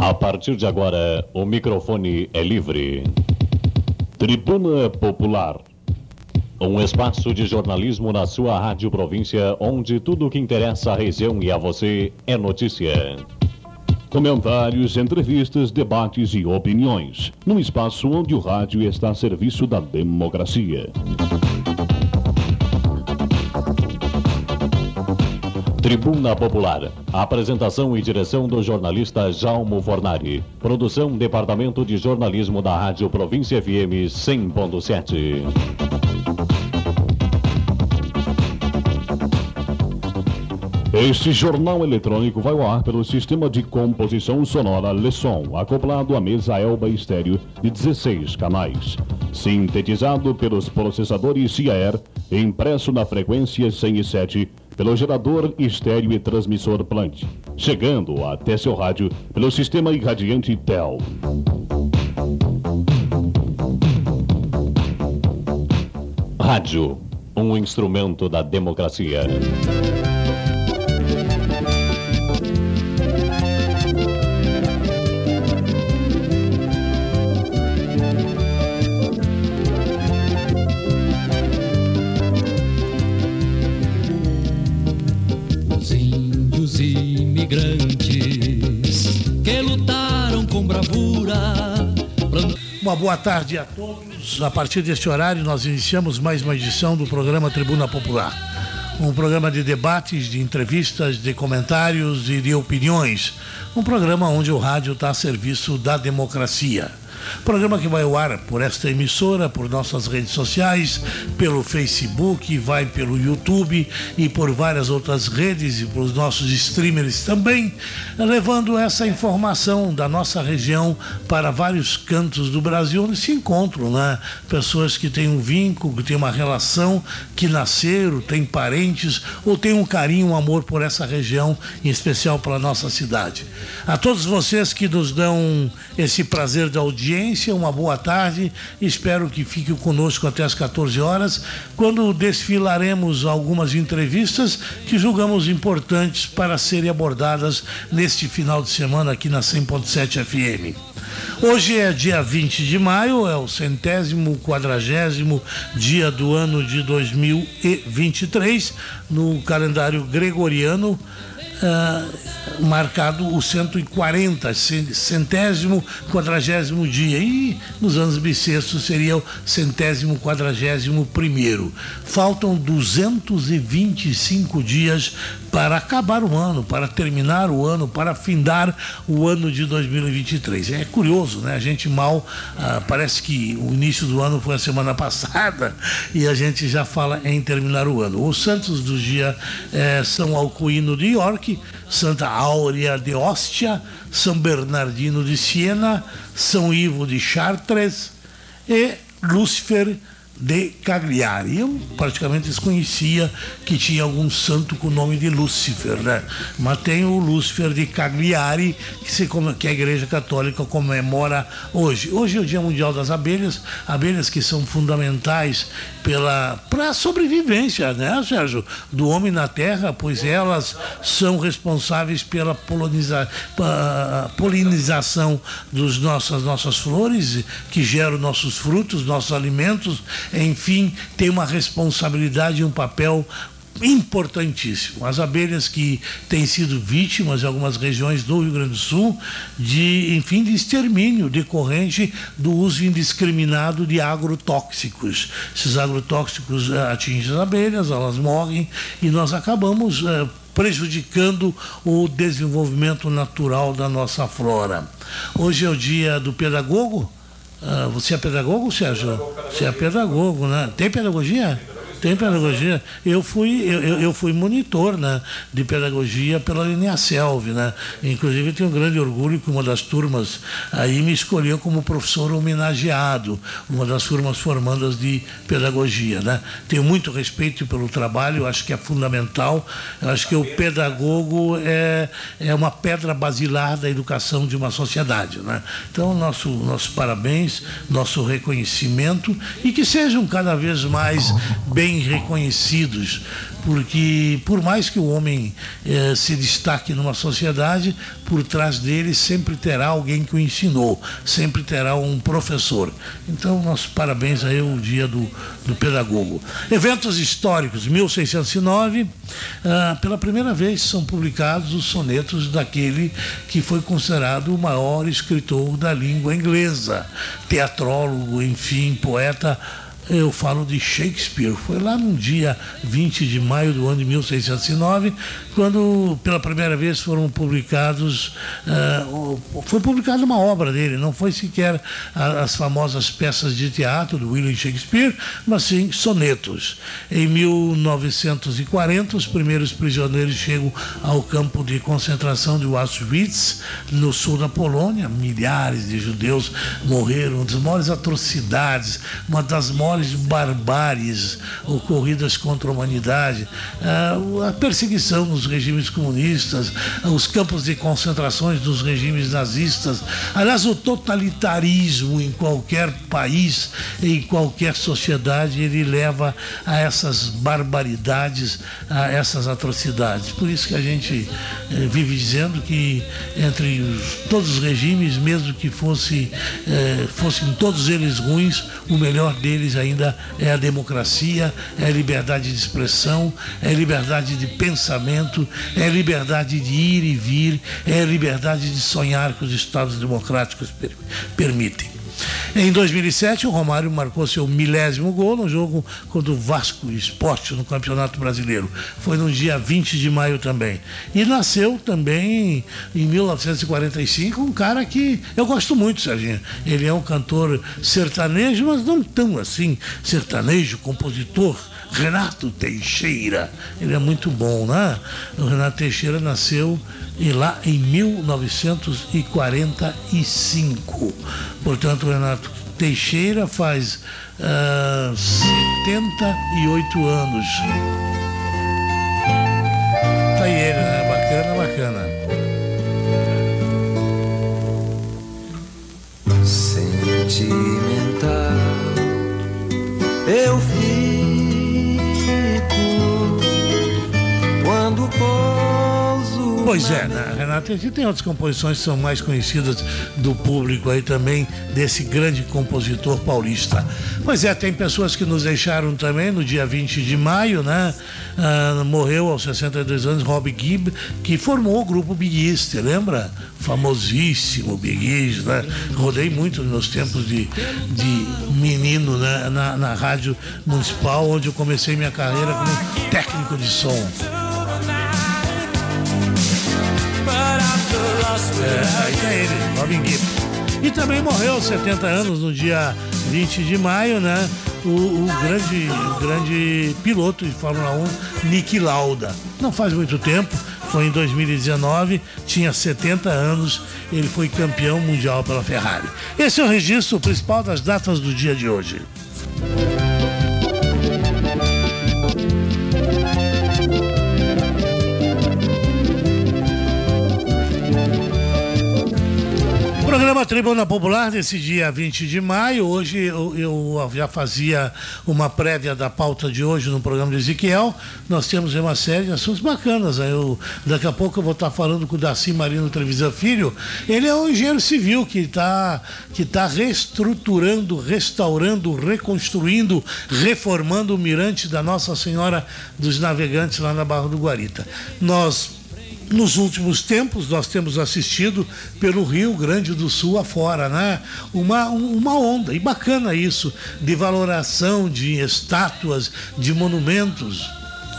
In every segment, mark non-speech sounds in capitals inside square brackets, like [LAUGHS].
A partir de agora, o microfone é livre. Tribuna Popular. Um espaço de jornalismo na sua rádio província, onde tudo o que interessa à região e a você é notícia. Comentários, entrevistas, debates e opiniões. Num espaço onde o rádio está a serviço da democracia. Tribuna Popular. Apresentação e direção do jornalista Jalmo Fornari. Produção Departamento de Jornalismo da Rádio Província FM 100.7. Este jornal eletrônico vai ao ar pelo sistema de composição sonora Lesson, acoplado à mesa Elba Estéreo de 16 canais. Sintetizado pelos processadores CIAR, impresso na frequência 107 pelo gerador estéreo e transmissor plant, chegando até seu rádio pelo sistema irradiante TEL. Rádio, um instrumento da democracia. Boa tarde a todos. A partir deste horário, nós iniciamos mais uma edição do programa Tribuna Popular. Um programa de debates, de entrevistas, de comentários e de opiniões. Um programa onde o rádio está a serviço da democracia. Programa que vai ao ar por esta emissora, por nossas redes sociais, pelo Facebook, vai pelo YouTube e por várias outras redes e para os nossos streamers também, levando essa informação da nossa região para vários cantos do Brasil onde se encontram, né? Pessoas que têm um vínculo, que têm uma relação, que nasceram, têm parentes ou têm um carinho, um amor por essa região, em especial pela nossa cidade. A todos vocês que nos dão esse prazer da audiência, uma boa tarde. Espero que fiquem conosco até as 14 horas, quando desfilaremos algumas entrevistas que julgamos importantes para serem abordadas neste final de semana aqui na 100.7 FM. Hoje é dia 20 de maio, é o centésimo, quadragésimo dia do ano de 2023, no calendário gregoriano, ah, marcado o 140, cen- centésimo, quadragésimo dia. E nos anos bissextos seria o centésimo, quadragésimo primeiro. Faltam 225 dias para acabar o ano, para terminar o ano, para findar o ano de 2023. É curioso, né? A gente mal, ah, parece que o início do ano foi a semana [LAUGHS] passada e a gente já fala em terminar o ano. Os santos do dia eh, São Alcuíno de York, Santa Áurea de Ostia, São Bernardino de Siena, São Ivo de Chartres e Lúcifer de Cagliari. Eu praticamente desconhecia que tinha algum santo com o nome de Lúcifer, né? Mas tem o Lúcifer de Cagliari, que, se, que a Igreja Católica comemora hoje. Hoje é o Dia Mundial das Abelhas, abelhas que são fundamentais para a sobrevivência, né, Sérgio? Do homem na Terra, pois elas são responsáveis pela polinização dos nossas, nossas flores, que geram nossos frutos, nossos alimentos, enfim, tem uma responsabilidade e um papel importantíssimo. As abelhas que têm sido vítimas em algumas regiões do Rio Grande do Sul de, enfim, de extermínio decorrente do uso indiscriminado de agrotóxicos. Esses agrotóxicos eh, atingem as abelhas, elas morrem e nós acabamos eh, prejudicando o desenvolvimento natural da nossa flora. Hoje é o dia do pedagogo. Ah, você é pedagogo, Sérgio? Você é pedagogo, né? Tem pedagogia? Tem pedagogia. Eu fui, eu, eu- fui monitor né, de pedagogia pela linha Selv, né? Inclusive tenho um grande orgulho que uma das turmas aí me escolheu como professor homenageado, uma das turmas formandas de pedagogia, né? Tenho muito respeito pelo trabalho, acho que é fundamental. Acho que o pedagogo é, é uma pedra basilar da educação de uma sociedade, né? Então, nosso, nosso parabéns, nosso reconhecimento e que sejam cada vez mais bem bem reconhecidos, porque por mais que o homem eh, se destaque numa sociedade, por trás dele sempre terá alguém que o ensinou, sempre terá um professor. Então, nossos parabéns aí o dia do, do pedagogo. Eventos históricos, 1609, ah, pela primeira vez são publicados os sonetos daquele que foi considerado o maior escritor da língua inglesa, teatrólogo, enfim, poeta eu falo de Shakespeare. Foi lá no dia 20 de maio do ano de 1609, quando pela primeira vez foram publicados, uh, foi publicada uma obra dele, não foi sequer as famosas peças de teatro do William Shakespeare, mas sim sonetos. Em 1940, os primeiros prisioneiros chegam ao campo de concentração de Auschwitz, no sul da Polônia. Milhares de judeus morreram, uma das maiores atrocidades, uma das maiores maiores barbáries ocorridas contra a humanidade, ah, a perseguição nos regimes comunistas, os campos de concentrações dos regimes nazistas, aliás, o totalitarismo em qualquer país, em qualquer sociedade, ele leva a essas barbaridades, a essas atrocidades. Por isso que a gente eh, vive dizendo que entre os, todos os regimes, mesmo que fosse, eh, fossem todos eles ruins, o melhor deles ainda ainda é a democracia, é a liberdade de expressão, é a liberdade de pensamento, é a liberdade de ir e vir, é a liberdade de sonhar que os Estados democráticos permitem. Em 2007, o Romário marcou seu milésimo gol no jogo contra o Vasco Esporte no Campeonato Brasileiro. Foi no dia 20 de maio também. E nasceu também em 1945 um cara que eu gosto muito, Serginho. Ele é um cantor sertanejo, mas não tão assim sertanejo, compositor. Renato Teixeira. Ele é muito bom, né? O Renato Teixeira nasceu e lá em 1945. Portanto, Renato Teixeira faz uh, ah, 78 anos. Tá aí ele, né? Bacana, bacana. Sentimental, eu fico Pois é, né, Renata? Aqui tem outras composições que são mais conhecidas do público aí também, desse grande compositor paulista. Pois é, tem pessoas que nos deixaram também no dia 20 de maio, né? Ah, morreu aos 62 anos Rob Gibb, que formou o grupo Big East, lembra? Famosíssimo Big East, né? Rodei muito nos tempos de, de menino né? na, na rádio municipal, onde eu comecei minha carreira como técnico de som. É, ele, Robin Gibb. E também morreu aos 70 anos, no dia 20 de maio, né? O, o, grande, o grande piloto de Fórmula 1, Nick Lauda. Não faz muito tempo, foi em 2019, tinha 70 anos, ele foi campeão mundial pela Ferrari. Esse é o registro principal das datas do dia de hoje. Programa Tribuna Popular desse dia 20 de maio. Hoje eu, eu, já fazia uma prévia da pauta de hoje no programa de Ezequiel. Nós temos uma série de assuntos bacanas. Eu, daqui a pouco eu vou estar falando com o Daci Marino Trevisan Filho. Ele é um engenheiro civil que está que tá reestruturando, restaurando, reconstruindo, reformando o mirante da Nossa Senhora dos Navegantes lá na Barra do Guarita. Nós nos últimos tempos nós temos assistido pelo Rio Grande do Sul afora, né? Uma, uma onda, e bacana isso, de valoração de estátuas, de monumentos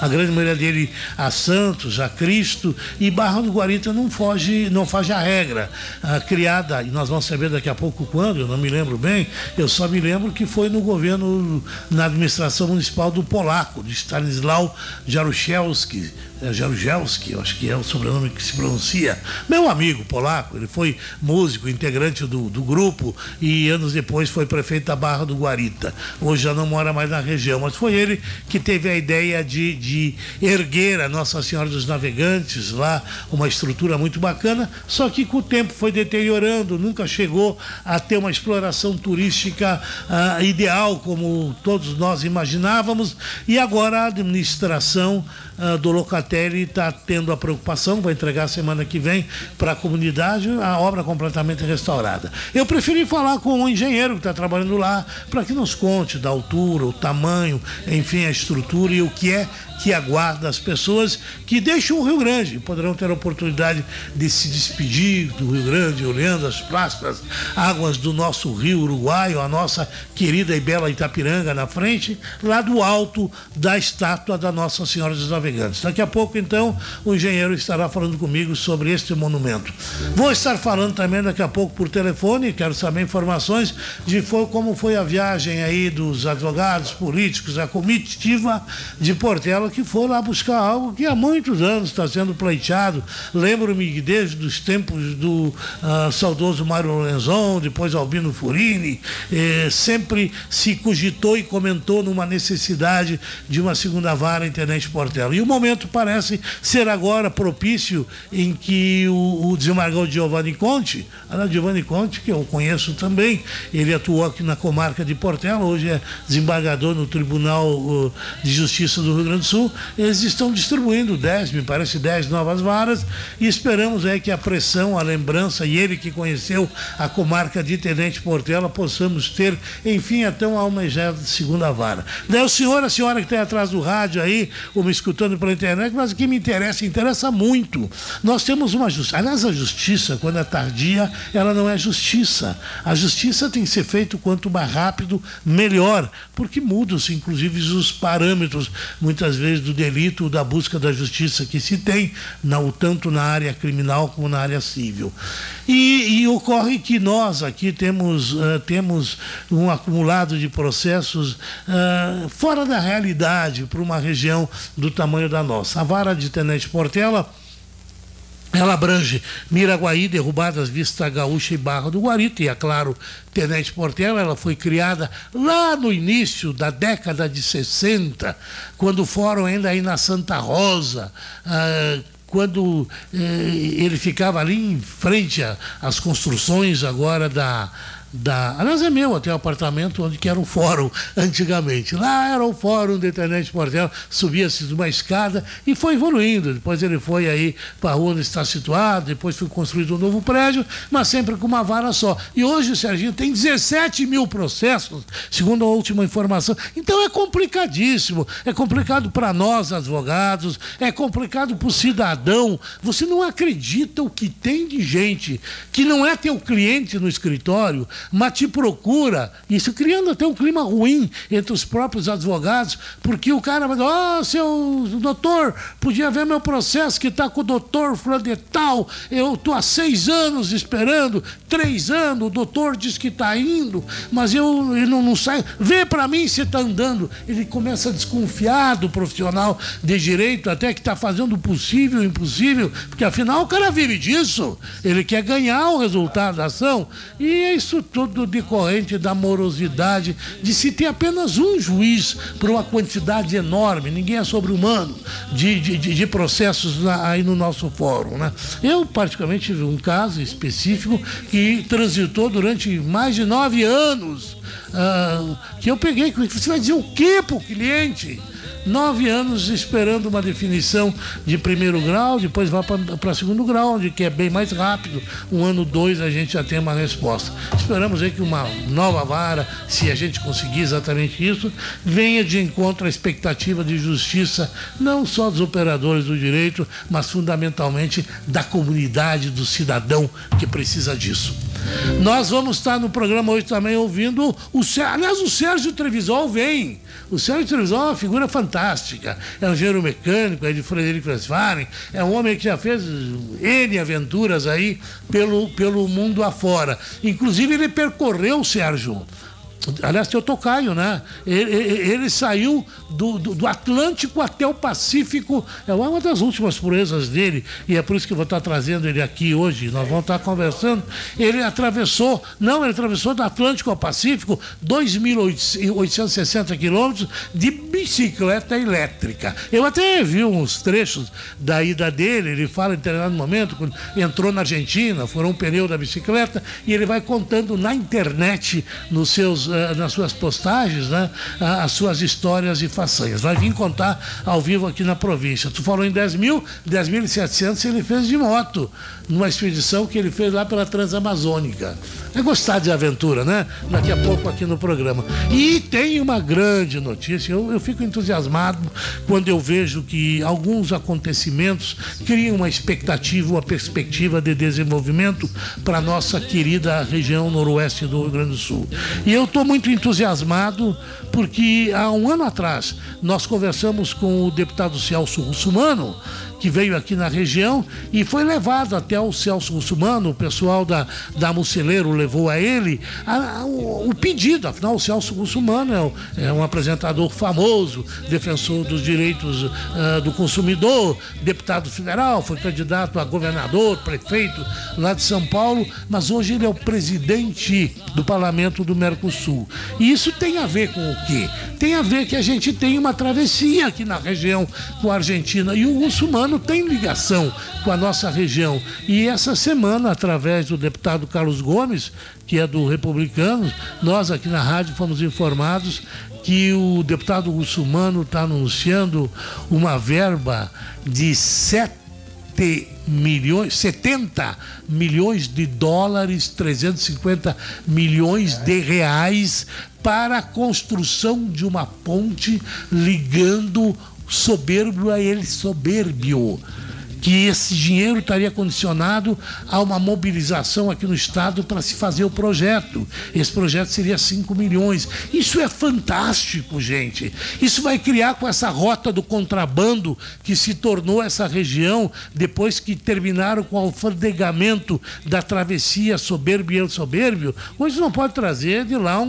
a grande maioria dele a santos, a Cristo, e Barra do Guarita não foge, não foge a regra. Ah, criada, e nós vamos saber daqui a pouco quando, eu não me lembro bem, eu só me lembro que foi no governo, na administração municipal do Polaco, de Stanislau Jaruzelski, Jaruzelski, acho que é o sobrenome que se pronuncia, meu amigo polaco, ele foi músico, integrante do, do grupo e anos depois foi prefeito da Barra do Guarita. Hoje já não mora mais na região, mas foi ele que teve a ideia de, de erguer a Nossa Senhora dos Navegantes lá, uma estrutura muito bacana, só que com o tempo foi deteriorando, nunca chegou a ter uma exploração turística uh, ideal como todos nós imaginávamos e agora a administração uh, do Locatelli está tendo a preocupação, vai entregar semana que vem para a comunidade a obra completamente restaurada. Eu preferi falar com o engenheiro que está trabalhando lá para que nos conte da altura, o tamanho, enfim, a estrutura e o que é que aguarda as pessoas que deixam o Rio Grande. Poderão ter a oportunidade de se despedir do Rio Grande, olhando as plácidas águas do nosso rio Uruguaio, a nossa querida e bela Itapiranga na frente, lá do alto da estátua da Nossa Senhora dos Navegantes. Daqui a pouco, então, o engenheiro estará falando comigo sobre este monumento. Vou estar falando também daqui a pouco por telefone, quero saber informações de foi, como foi a viagem aí dos advogados, políticos, a comitiva de Portela que for lá buscar algo que há muitos anos está sendo pleiteado. Lembro-me desde os tempos do uh, saudoso Mário Lorenzon, depois Albino Furini, eh, sempre se cogitou e comentou numa necessidade de uma segunda vara em Tenente Portela. E o momento parece ser agora propício em que o, o desembargador Giovanni Conte, a Giovanni Conte, que eu conheço também, ele atuou aqui na comarca de Portela, hoje é desembargador no Tribunal uh, de Justiça do Rio Grande do Sul, Sul, eles estão distribuindo 10, me parece 10 novas varas e esperamos aí que a pressão, a lembrança e ele que conheceu a comarca de Tenente Portela possamos ter, enfim, até uma almejada segunda vara. Daí o senhor, a senhora que está atrás do rádio aí, ou me escutando pela internet, mas o que me interessa, interessa muito. Nós temos uma justiça. Aliás, a justiça, quando é tardia, ela não é justiça. A justiça tem que ser feita quanto mais rápido, melhor, porque mudam-se, inclusive, os parâmetros, muitas vezes do delito da busca da justiça que se tem, não, tanto na área criminal como na área civil. E, e ocorre que nós aqui temos, uh, temos um acumulado de processos uh, fora da realidade para uma região do tamanho da nossa. A vara de Tenente Portela ela abrange Miraguaí, Derrubadas, Vista Gaúcha e Barra do Guarita. E, é claro, Tenente Portela, ela foi criada lá no início da década de 60, quando foram ainda aí na Santa Rosa, ah, quando eh, ele ficava ali em frente às construções agora da da. Aliás, é meu até o apartamento onde era o fórum [LAUGHS] antigamente. Lá era o fórum da internet Portel, subia-se de uma escada e foi evoluindo. Depois ele foi aí para a rua onde está situado, depois foi construído um novo prédio, mas sempre com uma vara só. E hoje o Serginho tem 17 mil processos, segundo a última informação. Então é complicadíssimo. É complicado para nós, advogados, é complicado para o cidadão. Você não acredita o que tem de gente que não é teu cliente no escritório mas te procura, isso criando até um clima ruim entre os próprios advogados, porque o cara vai dizer, ó, oh, seu doutor, podia ver meu processo que está com o doutor fulano de tal, eu estou há seis anos esperando, três anos, o doutor diz que está indo, mas eu não, não sai, vê para mim se está andando. Ele começa a desconfiar do profissional de direito, até que está fazendo o possível e o impossível, porque afinal o cara vive disso, ele quer ganhar o resultado da ação, e isso tudo decorrente da morosidade de se ter apenas um juiz por uma quantidade enorme, ninguém é sobre-humano, de, de, de, processos aí no nosso fórum. Né? Eu, particularmente, tive um caso específico que transitou durante mais de nove anos. Uh, que eu peguei, você vai dizer o que para o cliente? Nove anos esperando uma definição de primeiro grau, depois vai para segundo grau, onde que é bem mais rápido. Um ano, dois, a gente já tem uma resposta. Esperamos aí que uma nova vara, se a gente conseguir exatamente isso, venha de encontro à expectativa de justiça, não só dos operadores do direito, mas fundamentalmente da comunidade, do cidadão que precisa disso. Nós vamos estar no programa hoje também ouvindo o Sérgio. Aliás, o Sérgio Trevisol vem. O Sérgio Trevisol é uma figura fantástica. É um engenheiro mecânico, é de Frederico Westphalen. É um homem que já fez N aventuras aí pelo, pelo mundo afora. Inclusive, ele percorreu, Sérgio, Aliás, teu tocaio, né? Ele, ele, ele, saiu do, do, do, Atlântico até o Pacífico. É uma das últimas proezas dele, e é por isso que eu vou estar trazendo ele aqui hoje. Nós vamos estar conversando. Ele atravessou, não, ele atravessou do Atlântico ao Pacífico 2.860 quilômetros de bicicleta elétrica. Eu até vi uns trechos da ida dele, ele fala em determinado momento, quando entrou na Argentina, furou um pneu da bicicleta, e ele vai contando na internet, nos seus, nas suas postagens, né, as suas histórias e façanhas. Vai vir contar ao vivo aqui na província. Tu falou em 10 mil, 10.700 ele fez de moto, numa expedição que ele fez lá pela Transamazônica. É gostar de aventura, né? Daqui a pouco aqui no programa. E tem uma grande notícia, eu, eu fico entusiasmado quando eu vejo que alguns acontecimentos criam uma expectativa, uma perspectiva de desenvolvimento para a nossa querida região noroeste do Rio Grande do Sul. E eu estou muito entusiasmado porque há um ano atrás nós conversamos com o deputado Celso Russumano que veio aqui na região e foi levado até o Celso Russumano, o pessoal da, da Muceleiro levou a ele a, a, o, o, pedido, afinal o Celso Russumano é, é, um apresentador famoso, defensor dos direitos uh, do consumidor, deputado federal, foi candidato a governador, prefeito lá de São Paulo, mas hoje ele é o presidente do parlamento do Mercosul. E isso tem a ver com o quê? Tem a ver que a gente tem uma travessia aqui na região com a Argentina e o Russumano tem ligação com a nossa região. E essa semana, através do deputado Carlos Gomes, que é do Republicano, nós aqui na rádio fomos informados que o deputado muçulmano está anunciando uma verba de 7 milhões, 70 milhões de dólares, 350 milhões de reais para a construção de uma ponte ligando soberbo a ele soberbio que esse dinheiro estaria condicionado a uma mobilização aqui no Estado para se fazer o projeto. Esse projeto seria 5 milhões. Isso é fantástico, gente. Isso vai criar com essa rota do contrabando que se tornou essa região depois que terminaram com o alfandegamento da travessia soberbio soberbio. Hoje não pode trazer de lá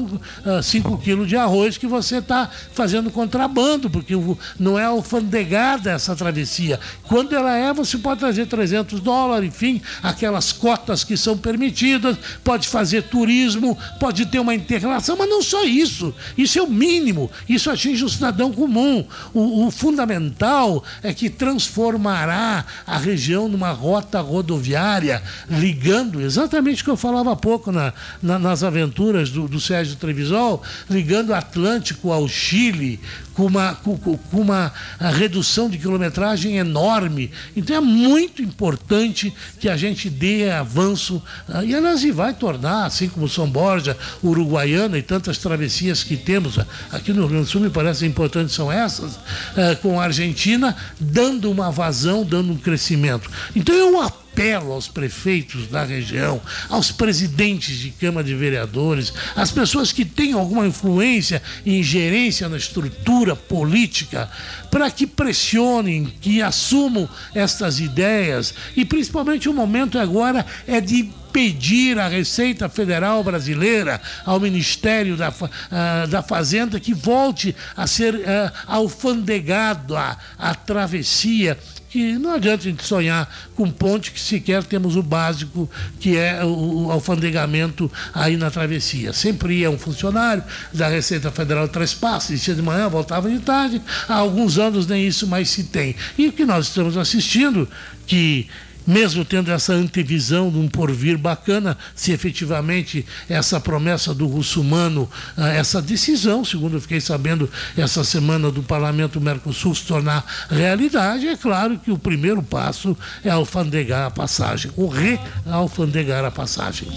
5 um, uh, quilos de arroz que você está fazendo contrabando, porque não é alfandegada essa travessia. Quando ela é, você pode trazer 300 dólares, enfim, aquelas cotas que são permitidas, pode fazer turismo, pode ter uma integração, mas não só isso. Isso é o mínimo, isso atinge o cidadão comum. O, o fundamental é que transformará a região numa rota rodoviária, ligando exatamente o que eu falava há pouco na, na, nas aventuras do, do Sérgio Trevisol, ligando o Atlântico ao Chile, com uma, com, com uma redução de quilometragem enorme. Então é muito importante que a gente dê avanço. Uh, e a Nazi vai tornar, assim como São Borja, Uruguaiana e tantas travessias que temos aqui no Rio Grande do Sul, me parece importantes são essas, uh, com a Argentina, dando uma vazão, dando um crescimento. Então eu apelo aos prefeitos da região, aos presidentes de Câmara de Vereadores, às pessoas que têm alguma influência e ingerência na estrutura política, para que pressionem, que assumam estas ideias. E principalmente o momento agora é de pedir à Receita Federal Brasileira, ao Ministério da, uh, da Fazenda, que volte a ser uh, alfandegado a, a travessia que não adianta a gente sonhar com ponte que sequer temos o básico, que é o, o alfandegamento aí na travessia. Sempre ia um funcionário da Receita Federal trespasse, descia de manhã, voltava de tarde. Há alguns anos nem isso mais se tem. E o que nós estamos assistindo, que mesmo tendo essa antevisão de um porvir bacana, se efetivamente essa promessa do russumano, ah, essa decisão, segundo eu fiquei sabendo essa semana do Parlamento Mercosul se tornar realidade, é claro que o primeiro passo é alfandegar a passagem, ou realfandegar a passagem.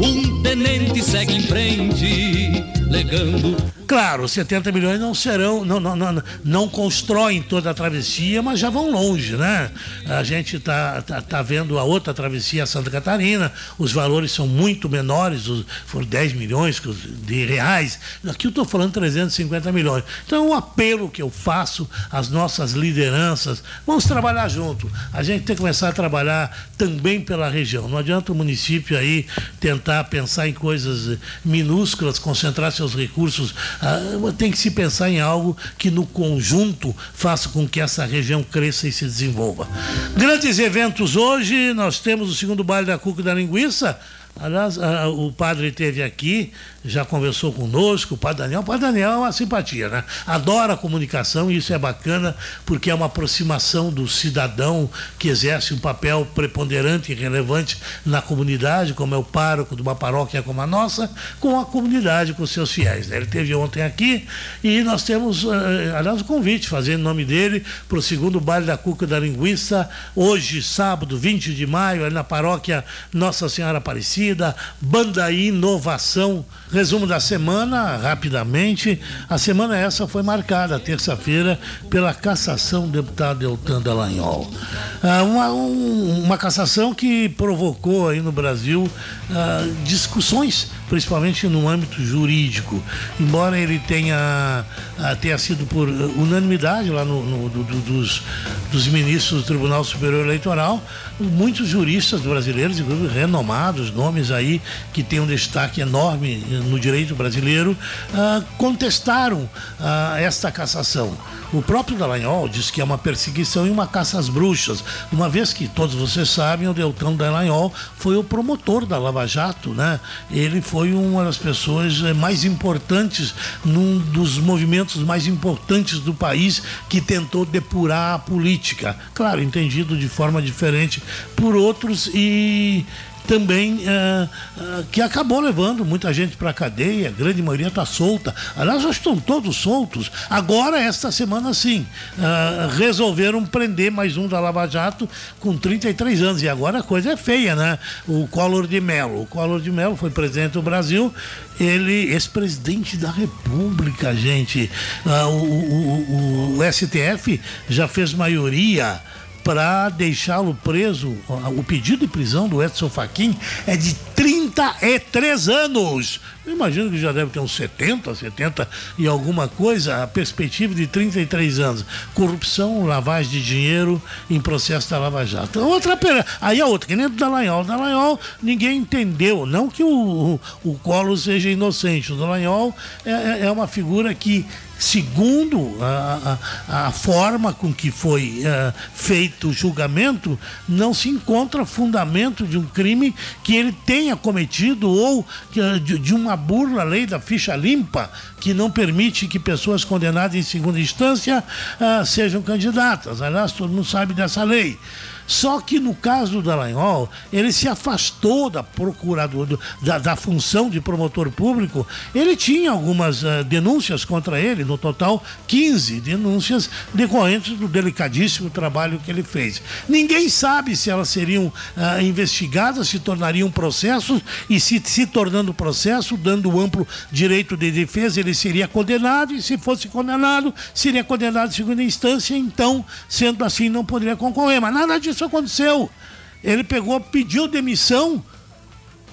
Um tenente segue em frente, legando Claro, 70 milhões não serão, não, não, não, não constroem toda a travessia, mas já vão longe, né? A gente está tá, tá vendo a outra travessia, a Santa Catarina, os valores são muito menores, foram 10 milhões de reais. Aqui eu estou falando 350 milhões. Então, o apelo que eu faço às nossas lideranças, vamos trabalhar junto. A gente tem que começar a trabalhar também pela região. Não adianta o município aí tentar pensar em coisas minúsculas, concentrar seus recursos tem que se pensar em algo que no conjunto faça com que essa região cresça e se desenvolva. Grandes eventos hoje, nós temos o segundo baile da Cuca da Linguiça. Aliás, ah, o padre esteve aqui, já conversou conosco, o Padre Daniel. O Padre Daniel é uma simpatia, né? Adora a comunicação e isso é bacana porque é uma aproximação do cidadão que exerce um papel preponderante e relevante na comunidade, como é o pároco de uma paróquia como a nossa, com a comunidade, com seus fiéis. Né? Ele esteve ontem aqui e nós temos, eh, aliás, o um convite, fazendo nome dele, para o segundo baile da Cuca da Linguiça, hoje, sábado, 20 de maio, ali na paróquia Nossa Senhora Aparecida, Banda Inovação Resumo da semana, rapidamente. A semana essa foi marcada, terça-feira, pela cassação do deputado Deltan Dallagnol. Ah, uma, um, uma cassação que provocou aí no Brasil ah, discussões, principalmente no âmbito jurídico. Embora ele tenha, ah, tenha sido por unanimidade lá no, no do, dos, dos ministros do Tribunal Superior Eleitoral, muitos juristas brasileiros, inclusive renomados, nomes aí que têm um destaque enorme no direito brasileiro, uh, contestaram uh, esta cassação. O próprio Dallagnol diz que é uma perseguição e uma caça às bruxas, uma vez que todos vocês sabem, o Deltão Dallagnol foi o promotor da Lava Jato, né? Ele foi uma das pessoas eh, mais importantes, num dos movimentos mais importantes do país que tentou depurar a política. Claro, entendido de forma diferente por outros e também uh, uh, que acabou levando muita gente para a cadeia, a grande maioria está solta. Aliás, estão todos soltos. Agora, esta semana sim, uh, resolveram prender mais um da Lava Jato com 33 anos. E agora a coisa é feia, né? O Collor de Mello. O Collor de Mello foi presidente do Brasil, ele, ex-presidente da República, gente. o, o, o, o STF já fez maioria para deixá-lo preso. O pedido de prisão do Edson Fachin é de 33 anos. Eu imagino que já deve ter uns 70, 70 e alguma coisa, a perspectiva de 33 anos. Corrupção, lavagem de dinheiro em processo da Lava Jato. Outra pena. Aí a outra, que nem o Dallagnol. Dallagnol, ninguém entendeu. Não que o, o, o Colo seja inocente. O Dallagnol é, é, é uma figura que segundo a, a, a, forma com que foi uh, feito o julgamento, não se encontra fundamento de um crime que ele tenha cometido ou uh, de, de, uma burla lei da ficha limpa que não permite que pessoas condenadas em segunda instância uh, sejam candidatas. Aliás, todo mundo sabe dessa lei. Só que no caso do Dallagnol, ele se afastou da procurador, da, da função de promotor público. Ele tinha algumas uh, denúncias contra ele, no total 15 denúncias decorrentes do delicadíssimo trabalho que ele fez. Ninguém sabe se elas seriam uh, investigadas, se tornariam processos e se se tornando processo, dando amplo direito de defesa, ele seria condenado e se fosse condenado, seria condenado em segunda instância, então, sendo assim, não poderia concorrer. Mas nada disso isso aconteceu. Ele pegou, pediu demissão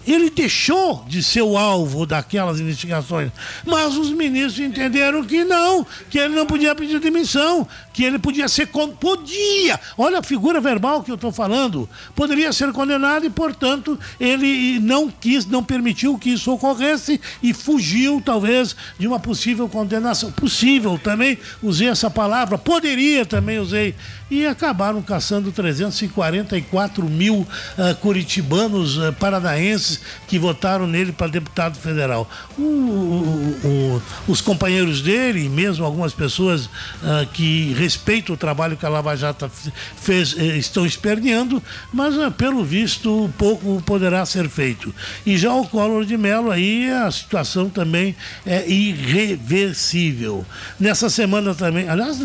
ele deixou de ser o alvo daquelas investigações. Mas os ministros entenderam que não, que ele não podia pedir demissão, que ele podia ser. Podia! Olha a figura verbal que eu estou falando. Poderia ser condenado e, portanto, ele não quis, não permitiu que isso ocorresse e fugiu, talvez, de uma possível condenação. Possível também, usei essa palavra, poderia também usei. E acabaram caçando 344 mil uh, curitibanos uh, paranaenses que votaram nele para deputado federal. O, o, o, os companheiros dele, mesmo algumas pessoas uh, que respeitam o trabalho que a Lava Jato fez, eh, estão esperneando, mas uh, pelo visto pouco poderá ser feito. E já o Collor de Mello, aí a situação também é irreversível. Nessa semana também, aliás,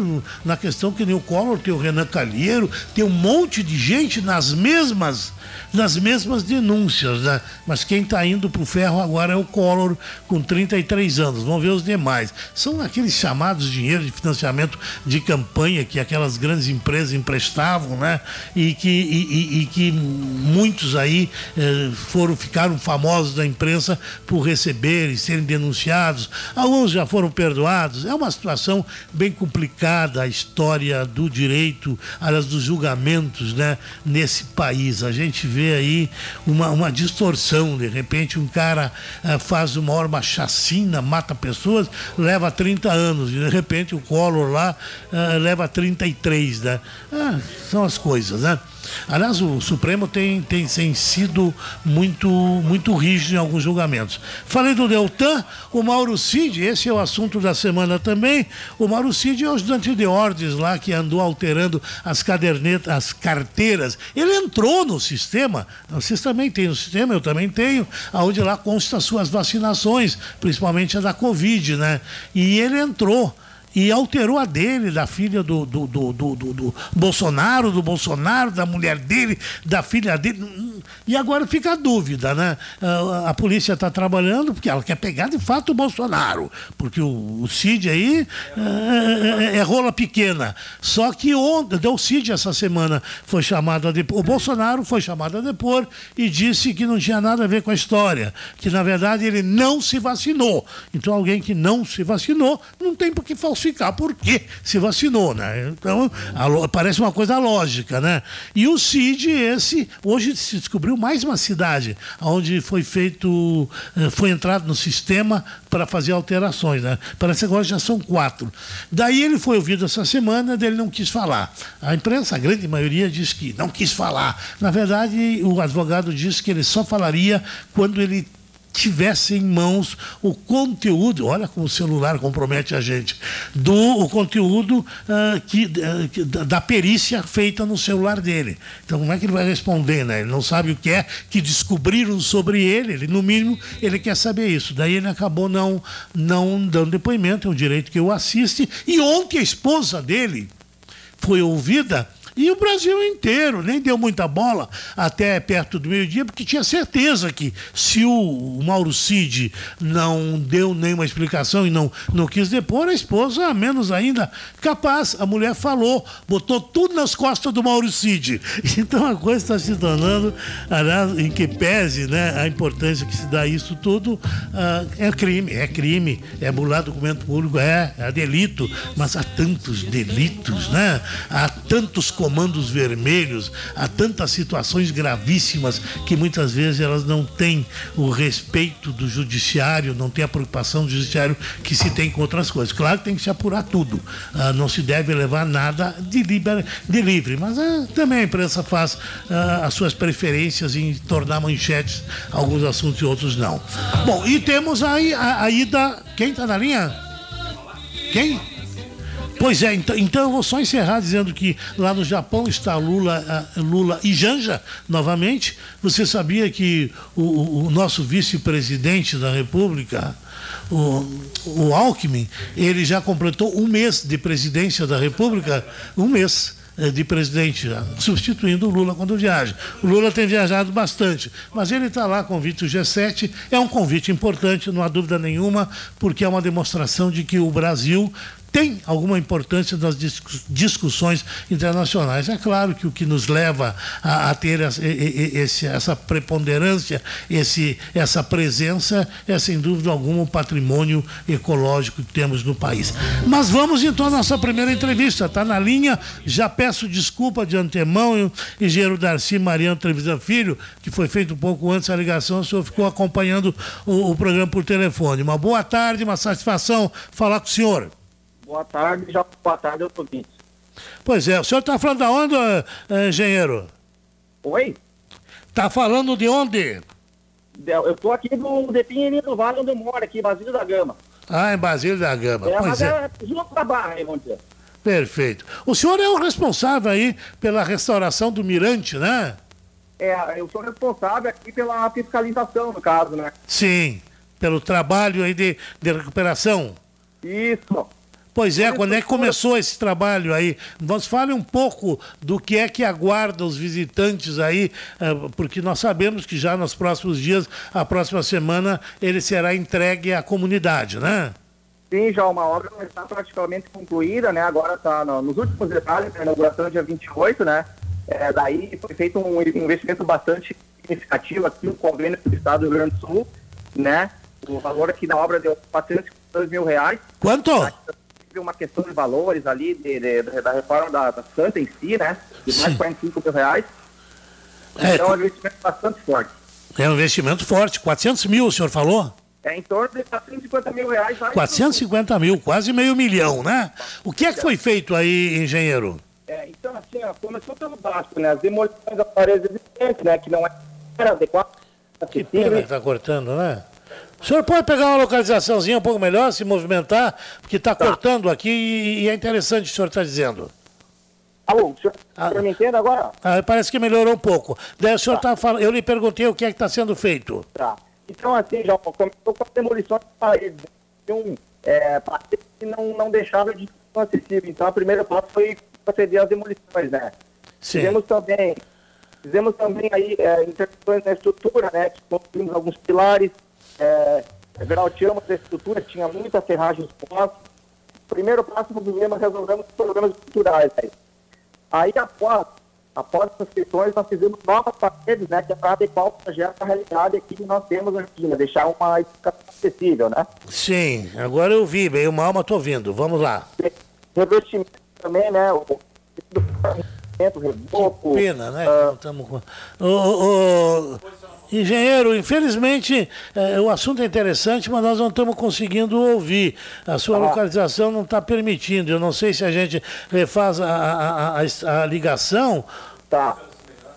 na questão que nem o Collor, tem o Renan Calheiro, tem um monte de gente nas mesmas nas mesmas denúncias. Né? Mas quem está indo para o ferro agora é o Collor, com 33 anos. Vamos ver os demais. São aqueles chamados dinheiro de financiamento de campanha que aquelas grandes empresas emprestavam, né? E que, e, e, e que muitos aí eh, foram, ficaram famosos da imprensa por receber e serem denunciados. Alguns já foram perdoados. É uma situação bem complicada a história do direito, aliás, dos julgamentos, né? Nesse país. A gente vê aí uma, uma distorção. De repente, um cara eh, faz uma uma chacina, mata pessoas, leva 30 anos. E de repente, o Collor lá eh, leva 33, né? Ah, são as coisas, né? Aliás, o Supremo tem, tem, tem sido muito, muito rígido em alguns julgamentos. Falei do Deltan, o Mauro Cid, esse é o assunto da semana também. O Mauro Cid é o ajudante de ordens lá que andou alterando as cadernetas, as carteiras. Ele entrou no sistema, vocês também têm no sistema, eu também tenho, onde lá consta suas vacinações, principalmente a da Covid, né? E ele entrou e alterou a dele, da filha do, do, do, do, do Bolsonaro, do Bolsonaro, da mulher dele, da filha dele. E agora fica a dúvida, né? A, a polícia está trabalhando porque ela quer pegar de fato o Bolsonaro, porque o, o Cid aí é, é, é, rola pequena. Só que ontem, o Cid essa semana foi chamado a depor, o Bolsonaro foi chamado a depor e disse que não tinha nada a ver com a história, que na verdade ele não se vacinou. Então alguém que não se vacinou não tem por que falsificar falsificar porque se vacinou, né? Então, a, parece uma coisa lógica, né? E o CID, esse, hoje se descobriu mais uma cidade onde foi feito, eh, foi entrado no sistema para fazer alterações, né? Parece que agora já são quatro. Daí ele foi ouvido essa semana, dele não quis falar. A imprensa, a grande maioria, diz que não quis falar. Na verdade, o advogado disse que ele só falaria quando ele tivesse em mãos o conteúdo, olha como o celular compromete a gente, do o conteúdo uh, que, que, da perícia feita no celular dele. Então como é que ele vai responder, né? Ele não sabe o que é que descobriram sobre ele, ele no mínimo ele quer saber isso. Daí ele acabou não não dando depoimento, é um direito que eu assiste. E ontem a esposa dele foi ouvida e o Brasil inteiro nem deu muita bola até perto do meio-dia, porque tinha certeza que se o Mauro Cid não deu nenhuma explicação e não, não quis depor, a esposa, menos ainda, capaz. A mulher falou, botou tudo nas costas do Mauro Cid. [LAUGHS] Então a coisa está se tornando, em que pese né, a importância que se dá a isso tudo, uh, é crime, é crime, é burlar documento público, é, é delito, mas há tantos delitos, né? há tantos comandos vermelhos, há tantas situações gravíssimas que muitas vezes elas não têm o respeito do judiciário, não tem a preocupação do judiciário que se tem com outras coisas. Claro que tem que se apurar tudo, ah, não se deve levar nada de, liber, de livre, mas ah, também a imprensa faz ah, as suas preferências em tornar manchetes alguns assuntos e outros não. Bom, e temos aí a, a ida. Quem está na linha? Quem? Pois é, então, então eu vou só encerrar dizendo que lá no Japão está Lula, Lula e Janja novamente. Você sabia que o, o nosso vice-presidente da República, o, o Alckmin, ele já completou um mês de presidência da República, um mês eh, de presidente, substituindo o Lula quando viaja. O Lula tem viajado bastante, mas ele está lá, convite o G7, é um convite importante, não há dúvida nenhuma, porque é uma demonstração de que o Brasil tem alguma importância nas discussões internacionais. É claro que o que nos leva a, a ter essa, essa preponderância, esse, essa presença, é sem dúvida alguma o patrimônio ecológico que temos no país. Mas vamos então à nossa primeira entrevista. Está na linha, já peço desculpa de antemão, engenheiro Darcy Mariano Trevisan Filho, que foi feito um pouco antes da ligação, o senhor ficou acompanhando o, o programa por telefone. Uma boa tarde, uma satisfação falar com o senhor. Boa tarde, já boa tarde aos ouvintes. Pois é, o senhor está falando de onde, engenheiro? Oi? Está falando de onde? Eu estou aqui no de Pinheirinho do Vale, onde eu moro, aqui, Basílio da Gama. Ah, em Basílio da Gama. É, pois mas é. é junto da Barra, aí, vamos dizer. Perfeito. O senhor é o responsável aí pela restauração do Mirante, né? É, eu sou responsável aqui pela fiscalização, no caso, né? Sim, pelo trabalho aí de, de recuperação. Isso. Pois é, quando é que começou esse trabalho aí? Nos fale um pouco do que é que aguarda os visitantes aí, eh, porque nós sabemos que já nos próximos dias, a próxima semana, ele será entregue à comunidade, né? Sim, já uma obra está praticamente concluída, né? Agora está no, nos últimos detalhes, a inauguração dia 28, né? É, daí foi feito um investimento bastante significativo aqui, um convênio do Estado do Rio Grande do Sul, né? O valor aqui da obra deu 452 mil reais. Quanto? Uma questão de valores ali de, de, de, da reforma da, da Santa em si, né? De mais de 45 mil reais. É, então é um investimento bastante forte. É um investimento forte. 400 mil, o senhor falou? É em torno de 450 mil reais. 450 mil, quase meio milhão, né? O que é que foi feito aí, engenheiro? É, então, assim, ó, começou pelo básico, né? As demolições das paredes existentes, né? Que não era adequado. Que pena que está cortando, né? O senhor pode pegar uma localizaçãozinha um pouco melhor, se movimentar, porque está tá. cortando aqui e, e, é interessante o que o senhor está dizendo. Alô, o senhor, ah, senhor me entende agora? Ah, parece que melhorou um pouco. Daí o senhor está tá falando, eu lhe perguntei o que é que está sendo feito. Tá. Então, assim, já começou com a demolição de paredes. Um, é, que não, não deixava de ser acessível. Então, a primeira passo foi proceder às demolições, né? Sim. Fizemos também, fizemos também aí é, intervenções na estrutura, né? Construímos alguns pilares, é, grauteamos a estrutura, tinha muita ferragem exposta. Primeiro passo, nós resolvemos os problemas estruturais. Aí, aí após após essas questões, nós fizemos novas paredes, né, que é para adequar o projeto à realidade aqui que nós temos aqui, né, deixar uma edificação acessível, né? Sim, agora eu vi, bem mal, mas estou vindo, vamos lá. Revestimento também, né, o reboco... Pena, né, uh, com... O, o, Engenheiro, infelizmente é, o assunto é interessante, mas nós não estamos conseguindo ouvir. A sua ah. localização não está permitindo. Eu não sei se a gente refaz a, a, a, a ligação. Tá.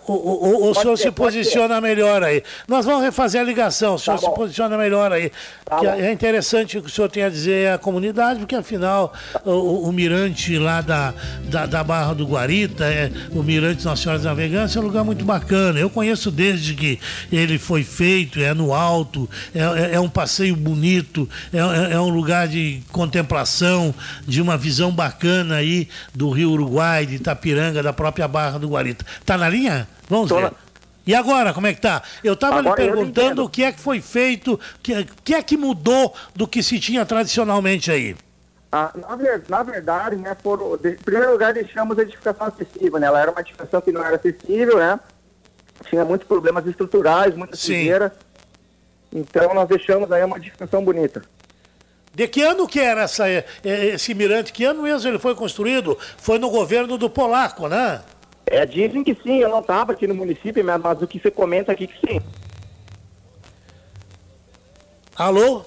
O, o, o senhor ser, se posiciona melhor aí. Nós vamos refazer a ligação, o senhor tá se posiciona melhor aí. Tá é interessante o que o senhor tem a dizer à comunidade, porque afinal o, o mirante lá da, da, da, Barra do Guarita, é, o mirante Nossa Senhora da Navegança, é um lugar muito bacana. Eu conheço desde que ele foi feito, é no alto, é, é, é um passeio bonito, é, é, é um lugar de contemplação, de uma visão bacana aí do Rio Uruguai, de Itapiranga, da própria Barra do Guarita. Tá na linha? Vamos Tô ver. Na... E agora, como é que tá? Eu estava lhe perguntando o que é que foi feito, o que, que, é que mudou do que se tinha tradicionalmente aí. Ah, na, ver, na, verdade, né, foram, de, em primeiro lugar, deixamos a edificação acessível, né? Ela era uma edificação que não era acessível, né? Tinha muitos problemas estruturais, muitas sujeiras. Então, nós deixamos aí uma edificação bonita. De que ano que era essa, esse mirante? Que ano mesmo ele foi construído? Foi no governo do Polaco, né? É, dizem que sim, eu não estava aqui no município, mas o que você comenta aqui que sim. Alô?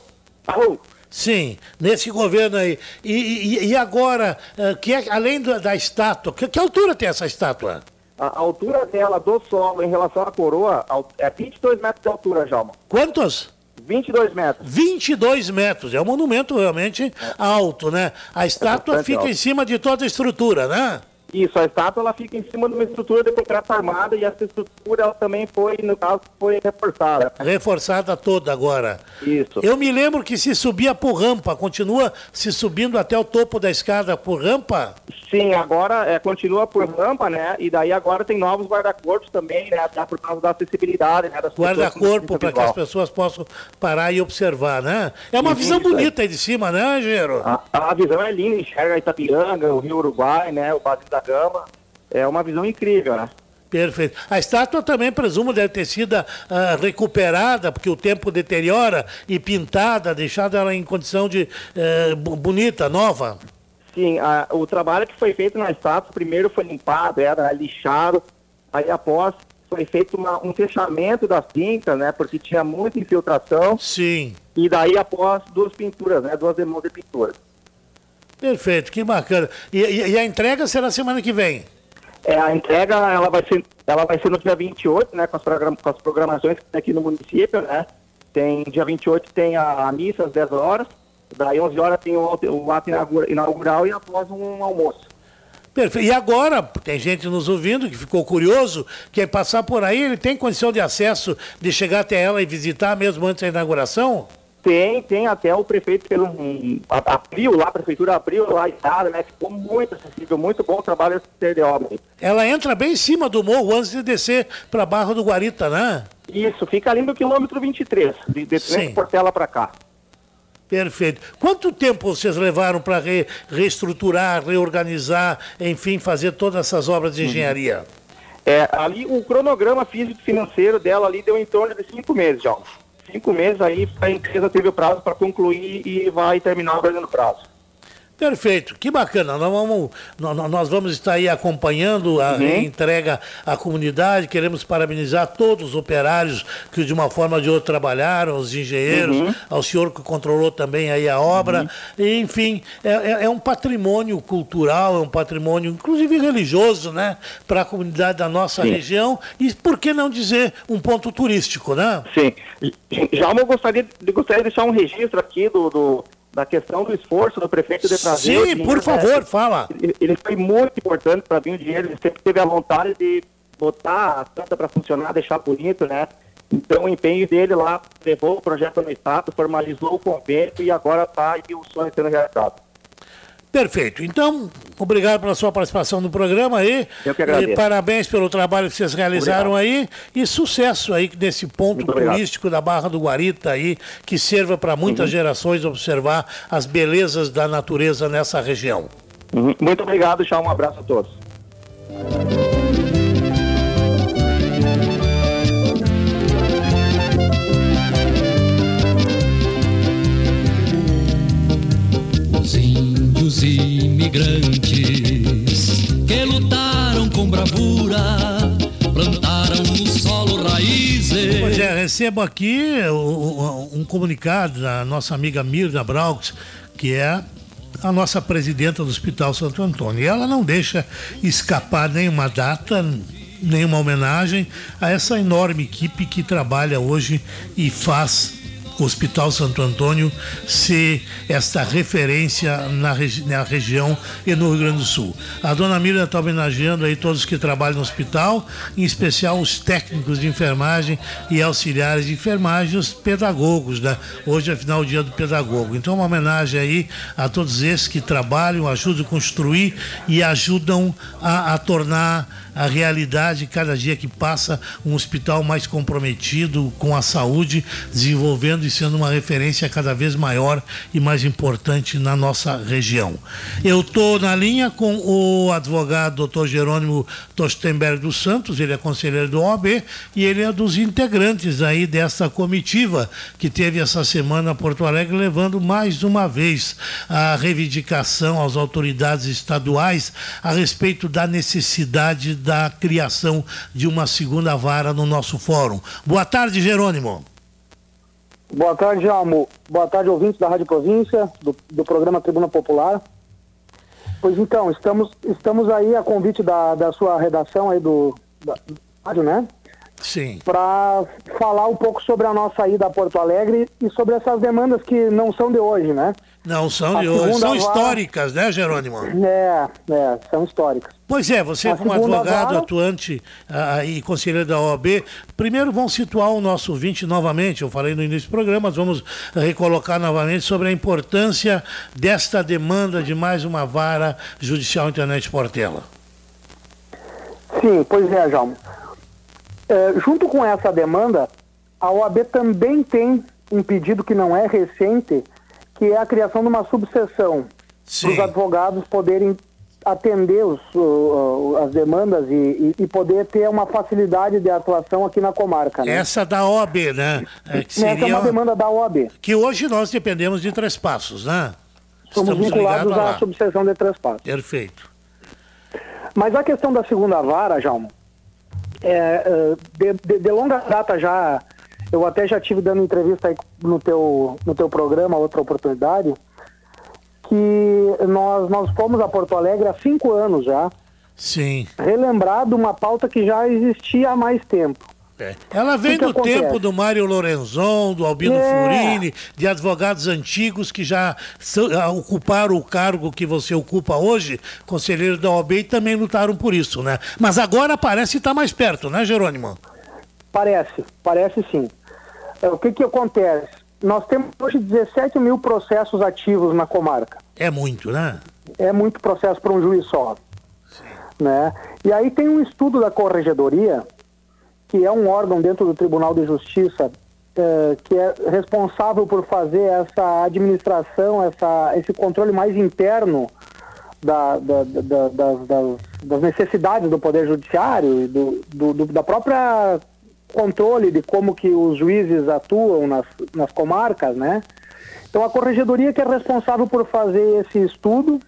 Alô? Sim, nesse governo aí. E, e, e agora, eh, que é, além da, da estátua, que, que, altura tem essa estátua? A, a, altura dela do solo em relação à coroa é 22 metros de altura, Jalma. Quantos? 22 metros. 22 metros, é um monumento realmente é. alto, né? A estátua é fica alto. em cima de toda a estrutura, né? Isso, a estátua ela fica em cima de uma estrutura de concreto armada e essa estrutura ela também foi, no caso, foi reforçada. Reforçada toda agora. Isso. Eu me lembro que se subia por rampa, continua se subindo até o topo da escada por rampa? Sim, agora é, continua por rampa, né? E daí agora tem novos guarda-corpos também, né? Por causa da acessibilidade, né? Guarda-corpo para que as pessoas possam parar e observar, né? É uma visão bonita aí de cima, né, Engenheiro? A, a visão é linda, enxerga Itapiranga, o Rio Uruguai, né? O Vale da Gama. É uma visão incrível, né? Perfeito. A estátua também, presumo, deve ter sido uh, recuperada, porque o tempo deteriora, e pintada, deixada ela em condição de uh, bonita, nova. Sim, a, o trabalho que foi feito na estátua, primeiro foi limpado, era lixado, aí após foi feito uma, um fechamento das tintas, né, porque tinha muita infiltração. Sim. E daí após duas pinturas, né, duas demãos de pinturas. Perfeito, que bacana. E, e, e, a entrega será semana que vem? É, a entrega ela vai ser, ela vai ser no dia 28, né, com as, com as programações aqui no município, né? Tem dia 28 tem a, a missa às 10 horas, daí 11 horas tem o, o ato inaugural e após um almoço. Perfeito. E agora, tem gente nos ouvindo que ficou curioso, quer passar por aí, ele tem condição de acesso de chegar até ela e visitar mesmo antes da inauguração? Tem, tem até o prefeito pelo um, abriu lá, a prefeitura abriu lá a estrada, né? Ficou muito acessível, muito bom o trabalho de obra. Ela entra bem em cima do morro antes de descer para Barra do Guarita, né? Isso, fica ali no quilômetro 23, de, de Sim. Portela para cá. Perfeito. Quanto tempo vocês levaram para re, reestruturar, reorganizar, enfim, fazer todas essas obras de uhum. engenharia? É, ali o cronograma físico-financeiro dela ali deu em torno de cinco meses, já cinco meses aí a empresa teve o prazo para concluir e vai terminar obra no prazo. Perfeito, que bacana. Nós vamos, nós vamos estar aí acompanhando a uhum. entrega à comunidade. Queremos parabenizar todos os operários que de uma forma ou de outra trabalharam, os engenheiros, uhum. ao senhor que controlou também aí a obra. Uhum. E, enfim, é, é, é, um patrimônio cultural, é um patrimônio, inclusive religioso, né, para a comunidade da nossa Sim. região. E por que não dizer um ponto turístico, né? Sim. Já eu gostaria, gostaria de deixar um registro aqui do, do da questão do esforço do prefeito de trazer. Sim, por favor, né? fala. Ele, ele, foi muito importante para vir o dinheiro, ele sempre teve a vontade de botar a planta para funcionar, deixar bonito, né? Então o empenho dele lá levou o projeto no Estado, formalizou o convênio e agora está aí o sonho sendo realizado. Perfeito. Então, obrigado pela sua participação no programa aí. Eu que agradeço. E parabéns pelo trabalho que vocês realizaram obrigado. aí e sucesso aí nesse ponto turístico da Barra do Guarita aí, que sirva para muitas uhum. gerações observar as belezas da natureza nessa região. Uhum. Muito obrigado, tchau, um abraço a todos. E imigrantes que lutaram com bravura, plantaram no solo raízes. Pois é, recebo aqui um comunicado da nossa amiga Mirna Braux, que é a nossa presidenta do Hospital Santo Antônio. E ela não deixa escapar nenhuma data, nenhuma homenagem a essa enorme equipe que trabalha hoje e faz Hospital Santo Antônio ser esta referência na, regi na região e no Rio Grande do Sul. A dona Miriam está homenageando aí todos que trabalham no hospital, em especial os técnicos de enfermagem e auxiliares de enfermagem, os pedagogos, né? Hoje é final do dia do pedagogo. Então, uma homenagem aí a todos esses que trabalham, ajudam a construir e ajudam a, a tornar a realidade cada dia que passa um hospital mais comprometido com a saúde, desenvolvendo e sendo uma referência cada vez maior e mais importante na nossa região. Eu estou na linha com o advogado Dr. Jerônimo Tostenberg dos Santos, ele é conselheiro do OAB e ele é dos integrantes aí dessa comitiva que teve essa semana Porto Alegre, levando mais uma vez a reivindicação às autoridades estaduais a respeito da necessidade da criação de uma segunda vara no nosso fórum. Boa tarde, Jerônimo. Boa tarde, Almo. Boa tarde, ouvintes da Rádio Província, do, do programa Tribuna Popular. Pois então, estamos, estamos aí a convite da, da sua redação aí do, da, do rádio, né? Sim. Para falar um pouco sobre a nossa ida a Porto Alegre e sobre essas demandas que não são de hoje, né? Não são a de hoje, são vara... históricas, né, Jerônimo? É, é, são históricas. Pois é, você a como advogado vara... atuante uh, e conselheiro da OAB, primeiro vamos situar o nosso ouvinte novamente, eu falei no início do programa, mas vamos recolocar novamente sobre a importância desta demanda de mais uma vara judicial internet Portela. Sim, pois é, João. É, junto com essa demanda, a OAB também tem um pedido que não é recente, que é a criação de uma subseção para os advogados poderem atender os, uh, as demandas e, e, poder ter uma facilidade de atuação aqui na comarca. Né? Essa da OAB, né? É, seria... Essa é uma demanda da OAB. Que hoje nós dependemos de Três Passos, né? Somos Estamos vinculados à subseção de Três Passos. Perfeito. Mas a questão da segunda vara, Jalmo, é, é, de, de, de, longa data já, eu até já tive dando entrevista no teu, no teu programa, outra oportunidade, que nós, nós fomos a Porto Alegre há cinco anos já. Sim. Relembrado uma pauta que já existia há mais tempo. É. Ela vem do acontece? tempo do Mário Lorenzon, do Albino é. Furini, de advogados antigos que já ah, ocuparam o cargo que você ocupa hoje, conselheiro da OAB, e também lutaram por isso, né? Mas agora parece estar mais perto, né, Jerônimo? Parece, parece sim. É, o que que acontece? nós temos hoje 17 mil processos ativos na comarca. É muito, né? É muito processo para um juiz só. Né? E aí tem um estudo da Corregedoria, que é um órgão dentro do Tribunal de Justiça, eh, que é responsável por fazer essa administração, essa, esse controle mais interno da, da, da, das, das, necessidades do Poder Judiciário e do, do, do, da própria controle de como que os juízes atuam nas, nas comarcas, né? Então a Corregedoria que é responsável por fazer esse estudo,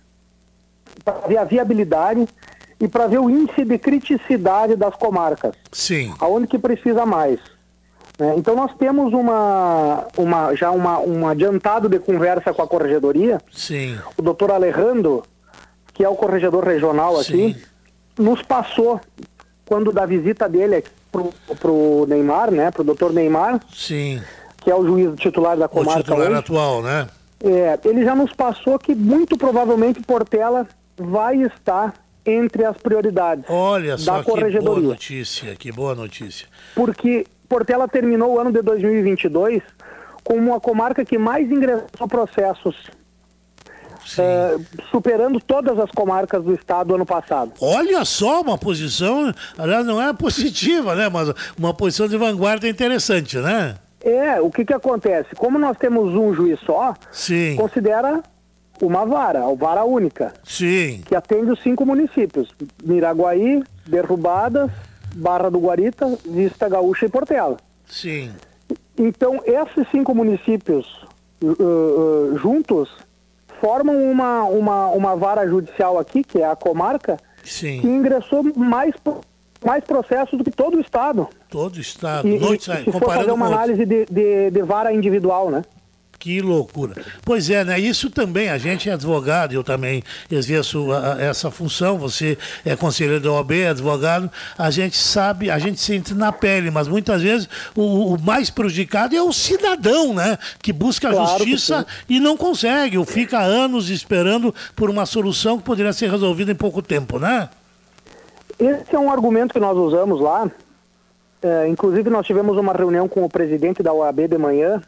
para ver a viabilidade e para ver o índice de criticidade das comarcas. Sim. Aonde que precisa mais. Né? Então nós temos uma, uma já uma, um adiantado de conversa com a corregedoria. Sim. O doutor Alejandro, que é o corregedor regional aqui, Sim. nos passou, quando da visita dele pro, pro Neymar, né? Pro doutor Neymar. Sim. Que é o juiz titular da comarca. O titular hoje. atual, né? É, ele já nos passou que muito provavelmente Portela vai estar entre as prioridades Olha da só corregedoria. que boa notícia, que boa notícia. Porque Portela terminou o ano de 2022 como uma comarca que mais ingressou processos, uh, superando todas as comarcas do estado ano passado. Olha só, uma posição, aliás, não é positiva, né? Mas uma posição de vanguarda interessante, né? É, o que que acontece? Como nós temos um juiz só, Sim. considera uma vara, a vara única. Sim. Que atende os cinco municípios: Miraguaí, Derrubadas, Barra do Guarita, Vista Gaúcha e Portela. Sim. Então, esses cinco municípios uh, uh, juntos formam uma, uma, uma vara judicial aqui, que é a comarca, Sim. que ingressou mais, mais processos do que todo o Estado. Todo o Estado. E, Noite, se for fazer uma análise de, de, de vara individual, né? Que loucura. Pois é, né? Isso também, a gente é advogado, eu também exerço a, essa função, você é conselheiro da OAB, é advogado, a gente sabe, a gente sente na pele, mas muitas vezes o, o mais prejudicado é o cidadão, né? Que busca a claro justiça e não consegue, ou fica anos esperando por uma solução que poderia ser resolvida em pouco tempo, né? Esse é um argumento que nós usamos lá. É, inclusive, nós tivemos uma reunião com o presidente da OAB de manhã,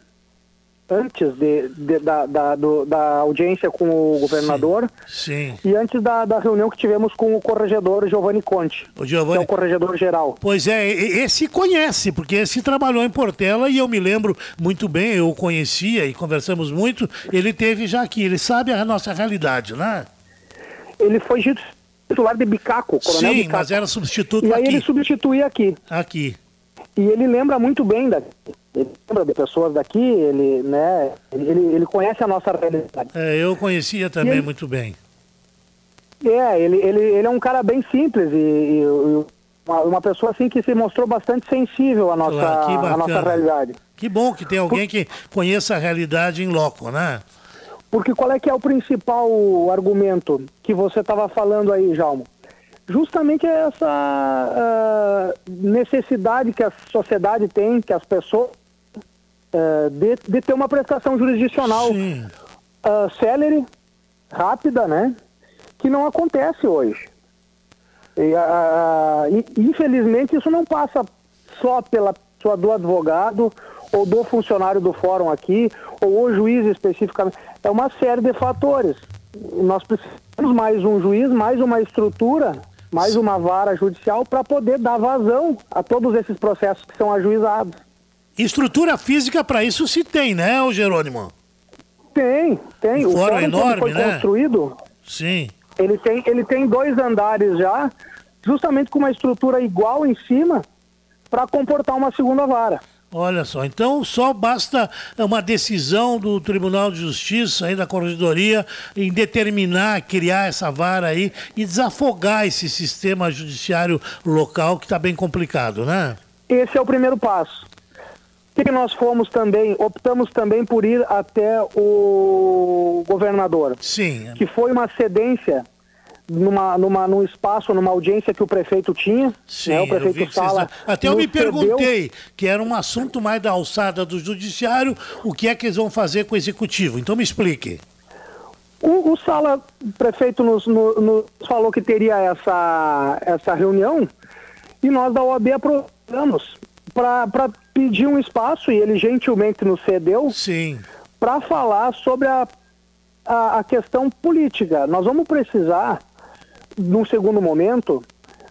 antes de, de da, da, do, da, audiência com o governador sim, sim. e antes da, da, reunião que tivemos com o corregedor Giovanni Conte, o Giovanni... que é o corregedor geral. Pois é, esse conhece, porque esse trabalhou em Portela e eu me lembro muito bem, eu o conhecia e conversamos muito, ele teve já aqui, ele sabe a nossa realidade, né? Ele foi titular de Bicaco, coronel Sim, Bicaco. mas era substituto e aqui. E aí ele substituía aqui. Aqui. E ele lembra muito bem daqui. Ele lembra de pessoas daqui, ele, né, ele, ele conhece a nossa realidade. É, eu conhecia também ele, muito bem. É, ele, ele, ele é um cara bem simples e, e uma, uma, pessoa assim que se mostrou bastante sensível à nossa, claro, à nossa realidade. Que bom que tem alguém que conheça a realidade em loco, né? Porque qual é que é o principal argumento que você estava falando aí, Jalmo? Justamente essa uh, necessidade que a sociedade tem, que as pessoas, uh, de, de, ter uma prestação jurisdicional uh, célere, rápida, né? Que não acontece hoje. E, infelizmente, isso não passa só pela pessoa do advogado ou do funcionário do fórum aqui, ou o juiz especificamente. É uma série de fatores. Nós precisamos mais um juiz, mais uma estrutura mais uma vara judicial para poder dar vazão a todos esses processos que são ajuizados. Estrutura física para isso se tem, né, o Jerônimo? Tem, tem. O, o fórum enorme, foi né? construído. Sim. Ele tem, ele tem dois andares já, justamente com uma estrutura igual em cima para comportar uma segunda vara. Olha só, então só basta uma decisão do Tribunal de Justiça aí da Corregedoria em determinar, criar essa vara aí e desafogar esse sistema judiciário local que está bem complicado, né? Esse é o primeiro passo. O que nós fomos também, optamos também por ir até o governador. Sim. Que foi uma cedência numa, numa, num espaço, numa audiência que o prefeito tinha. Sim, né? o prefeito Sala. Vocês... Até eu me perguntei, cedeu... que era um assunto mais da alçada do judiciário, o que é que eles vão fazer com o executivo? Então me explique. O, o Sala, o prefeito, nos, nos, nos, falou que teria essa, essa reunião e nós da OAB aprovamos para pedi um espaço e ele gentilmente nos cedeu. Para falar sobre a, a, a, questão política. Nós vamos precisar, num segundo momento,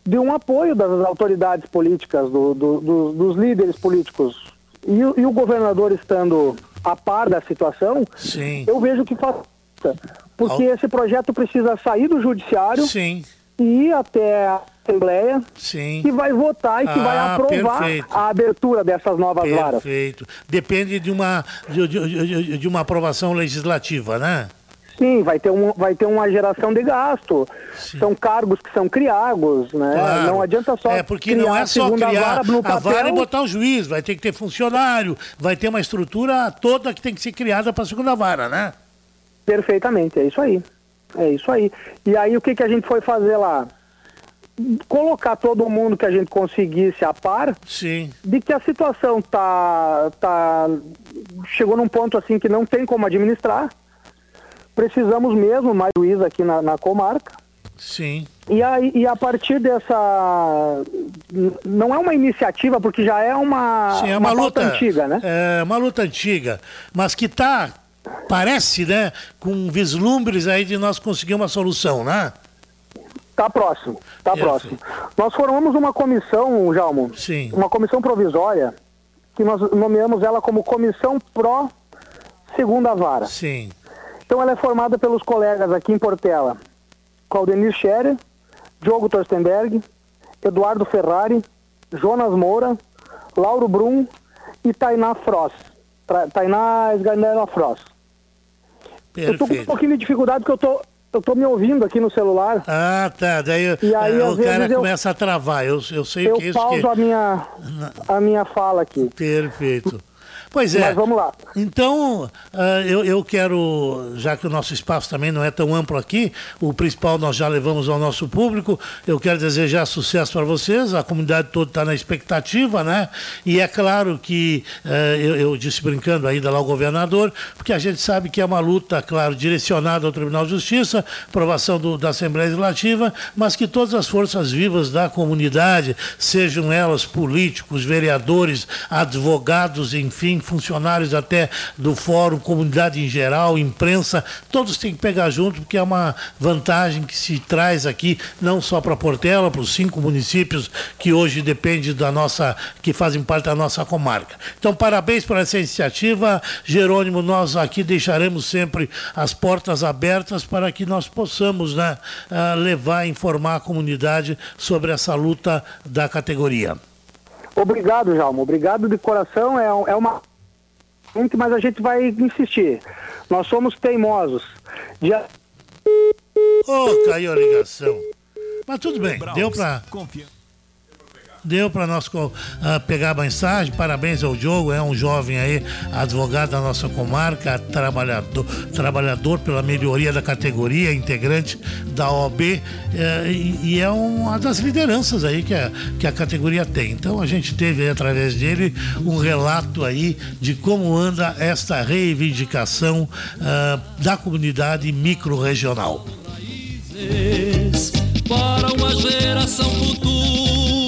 de um apoio das autoridades políticas, do, do, do, dos líderes políticos. E, e, o governador estando a par da situação, Sim. eu vejo que falta. Porque Al... esse projeto precisa sair do judiciário Sim. e ir até a Assembleia Sim. que vai votar e que ah, vai aprovar perfeito. a abertura dessas novas perfeito. varas. Perfeito. Depende de uma, de, de, de, uma aprovação legislativa, né? Sim, vai ter, um, vai ter uma geração de gasto. Sim. São cargos que são criados, né? Claro. Não adianta só É, porque não é só criar vara no papel. a vara e botar o juiz, vai ter que ter funcionário, vai ter uma estrutura toda que tem que ser criada para a segunda vara, né? Perfeitamente, é isso aí. É isso aí. E aí o que, que a gente foi fazer lá? Colocar todo mundo que a gente conseguisse a par Sim. de que a situação tá, tá chegou num ponto assim que não tem como administrar. Precisamos mesmo mais juiz aqui na, na comarca. Sim. E, aí, e a partir dessa. Não é uma iniciativa, porque já é uma, Sim, é uma, uma luta antiga, né? É uma luta antiga, mas que tá, parece, né, com vislumbres aí de nós conseguir uma solução, né? Tá próximo, tá próximo. Nós formamos uma comissão, Jalmo, Sim. uma comissão provisória, que nós nomeamos ela como Comissão Pró Segunda Vara. Sim. Então ela é formada pelos colegas aqui em Portela, Claudenir Scherer, Diogo Torstenberg, Eduardo Ferrari, Jonas Moura, Lauro Brum e Tainá Frost. Tainá Esganela Frost. Eu tô com um Perfeito. pouquinho de dificuldade porque eu tô, eu tô me ouvindo aqui no celular. Ah, tá. Daí E aí, às o cara eu- começa a travar. Eu, eu sei Eu que é isso pauso que. a minha, a minha fala aqui. Perfeito. Pois é. Mas vamos lá. Então, ah, eu, eu quero, já que o nosso espaço também não é tão amplo aqui, o principal nós já levamos ao nosso público, eu quero desejar sucesso para vocês, a comunidade toda está na expectativa, né? E é claro que, eh, eu, eu disse brincando ainda lá ao governador, porque a gente sabe que é uma luta, claro, direcionada ao Tribunal de Justiça, aprovação do- da Assembleia Legislativa, mas que todas as forças vivas da comunidade, sejam elas políticos, vereadores, advogados, enfim, funcionários até do fórum, comunidade em geral, imprensa, todos têm que pegar junto, porque é uma vantagem que se traz aqui, não só para Portela, para os cinco municípios que hoje dependem da nossa, que fazem parte da nossa comarca. Então, parabéns por essa iniciativa, Jerônimo, nós aqui deixaremos sempre as portas abertas para que nós possamos né, ah, levar, informar a comunidade sobre essa luta da categoria. Obrigado, Jalmo. Obrigado de coração. É, é uma. Mas a gente vai insistir. Nós somos teimosos. Dia... Ô, caiu a ligação. Mas tudo bem, deu para deu para nós ah, pegar a mensagem. Parabéns ao Diogo, é um jovem aí, advogado da nossa comarca, trabalhador, trabalhador pela melhoria da categoria, integrante da OAB, eh, e, e é uma das lideranças aí que a, que a categoria tem. Então a gente teve aí, através dele um relato aí de como anda esta reivindicação ah, da comunidade micro-regional. para uma geração futura.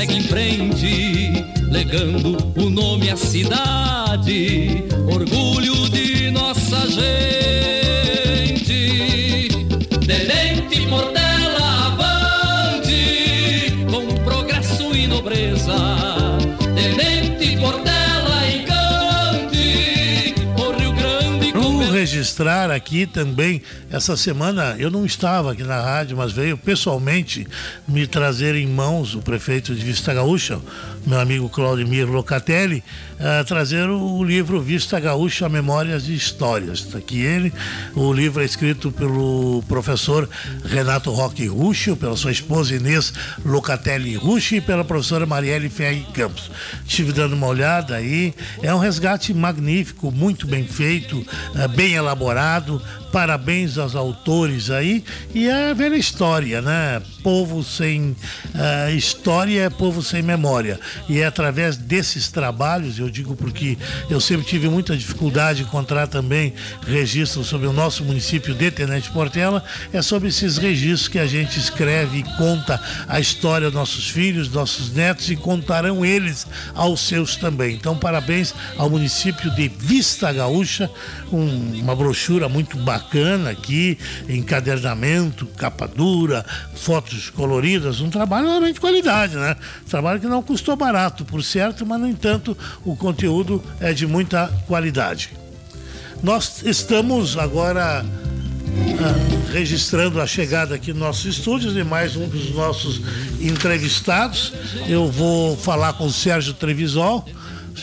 Segue em frente, legando o nome à cidade, orgulho de nossa gente. Registrar aqui também, essa semana eu não estava aqui na rádio, mas veio pessoalmente me trazer em mãos o prefeito de Vista Gaúcha, meu amigo Claudemir Locatelli, eh, trazer o, livro Vista Gaúcha Memórias e Histórias. Está aqui ele, o livro é escrito pelo professor Renato Roque Ruxo, pela sua esposa Inês Locatelli Ruxo e pela professora Marielle Ferri Campos. Estive dando uma olhada aí, é um resgate magnífico, muito bem feito, eh, bem elaborado, parabéns aos autores aí. E é a velha história, né? Povo sem uh, história é povo sem memória. E é através desses trabalhos, eu digo porque eu sempre tive muita dificuldade em encontrar também registros sobre o nosso município de Tenente Portela, é sobre esses registros que a gente escreve e conta a história dos nossos filhos, nossos netos e contarão eles aos seus também. Então, parabéns ao município de Vista Gaúcha, um, uma brochura muito bacana aqui, encadernamento, capa dura, fotos coloridas, um trabalho realmente de qualidade, né? Trabalho que não custou barato, por certo, mas no entanto o conteúdo é de muita qualidade. Nós estamos agora ah, registrando a chegada aqui nos nossos estúdios de mais um dos nossos entrevistados. Eu vou falar com o Sérgio Trevisol.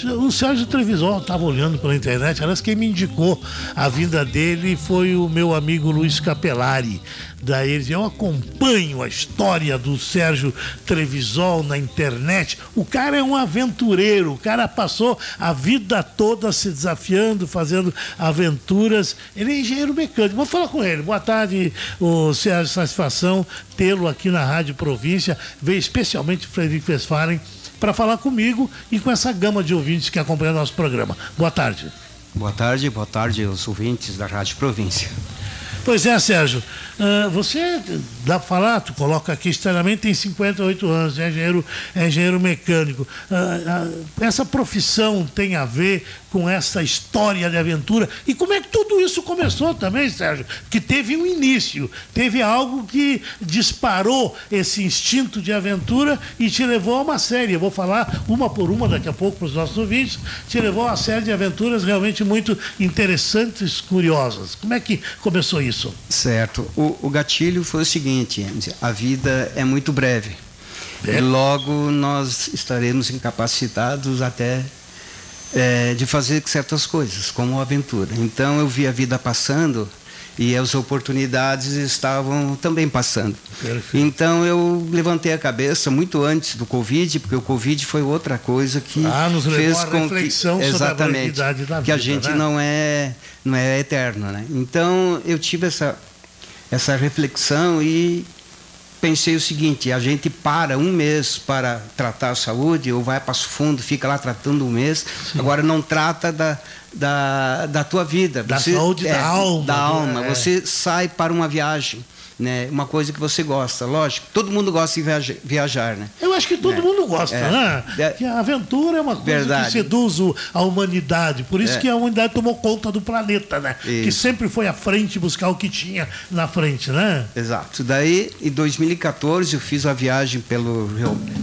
O Sérgio Trevisol estava olhando pela internet, aliás, quem me indicou a vinda dele foi o meu amigo Luiz Capelari da eles. Eu acompanho a história do Sérgio Trevisol na internet. O cara é um aventureiro, o cara passou a vida toda se desafiando, fazendo aventuras. Ele é engenheiro mecânico. Vou falar com ele. Boa tarde, o Sérgio, satisfação tê-lo aqui na Rádio Província. Veio especialmente Frederico Westphalen para falar comigo e com essa gama de ouvintes que acompanham o nosso programa. Boa tarde. Boa tarde, boa tarde aos ouvintes da Rádio Província. Pois é, Sérgio. Uh, você dá para falar, tu coloca aqui externamente, tem 58 anos, é engenheiro, é engenheiro mecânico. Uh, uh, essa profissão tem a ver com essa história de aventura. E como é que tudo isso começou também, Sérgio? Que teve um início, teve algo que disparou esse instinto de aventura e te levou a uma série. Eu vou falar uma por uma daqui a pouco para os nossos ouvintes. Te levou a uma série de aventuras realmente muito interessantes, curiosas. Como é que começou isso? Certo. O, o gatilho foi o seguinte: a vida é muito breve. É. E logo nós estaremos incapacitados até é, de fazer certas coisas, como aventura. Então eu vi a vida passando e as oportunidades estavam também passando. Perfeito. Então eu levantei a cabeça muito antes do Covid, porque o Covid foi outra coisa que ah, nos fez com reflexão que exatamente sobre a da que vida, a gente né? não é não é eterno, né? Então eu tive essa essa reflexão e pensei o seguinte: a gente para um mês para tratar a saúde, ou vai para o fundo, fica lá tratando um mês, Sim. agora não trata da, da, da tua vida. Da Você, saúde é, da alma. Da alma. É. Você sai para uma viagem né? Uma coisa que você gosta, lógico. Todo mundo gosta de viajar, né? Eu acho que todo é. mundo gosta, é. né? É. Que a aventura é uma coisa Verdade. que seduz a humanidade. Por isso é. que a humanidade tomou conta do planeta, né? Isso. Que sempre foi à frente buscar o que tinha na frente, né? Exato. Daí, em 2014, eu fiz a viagem pelo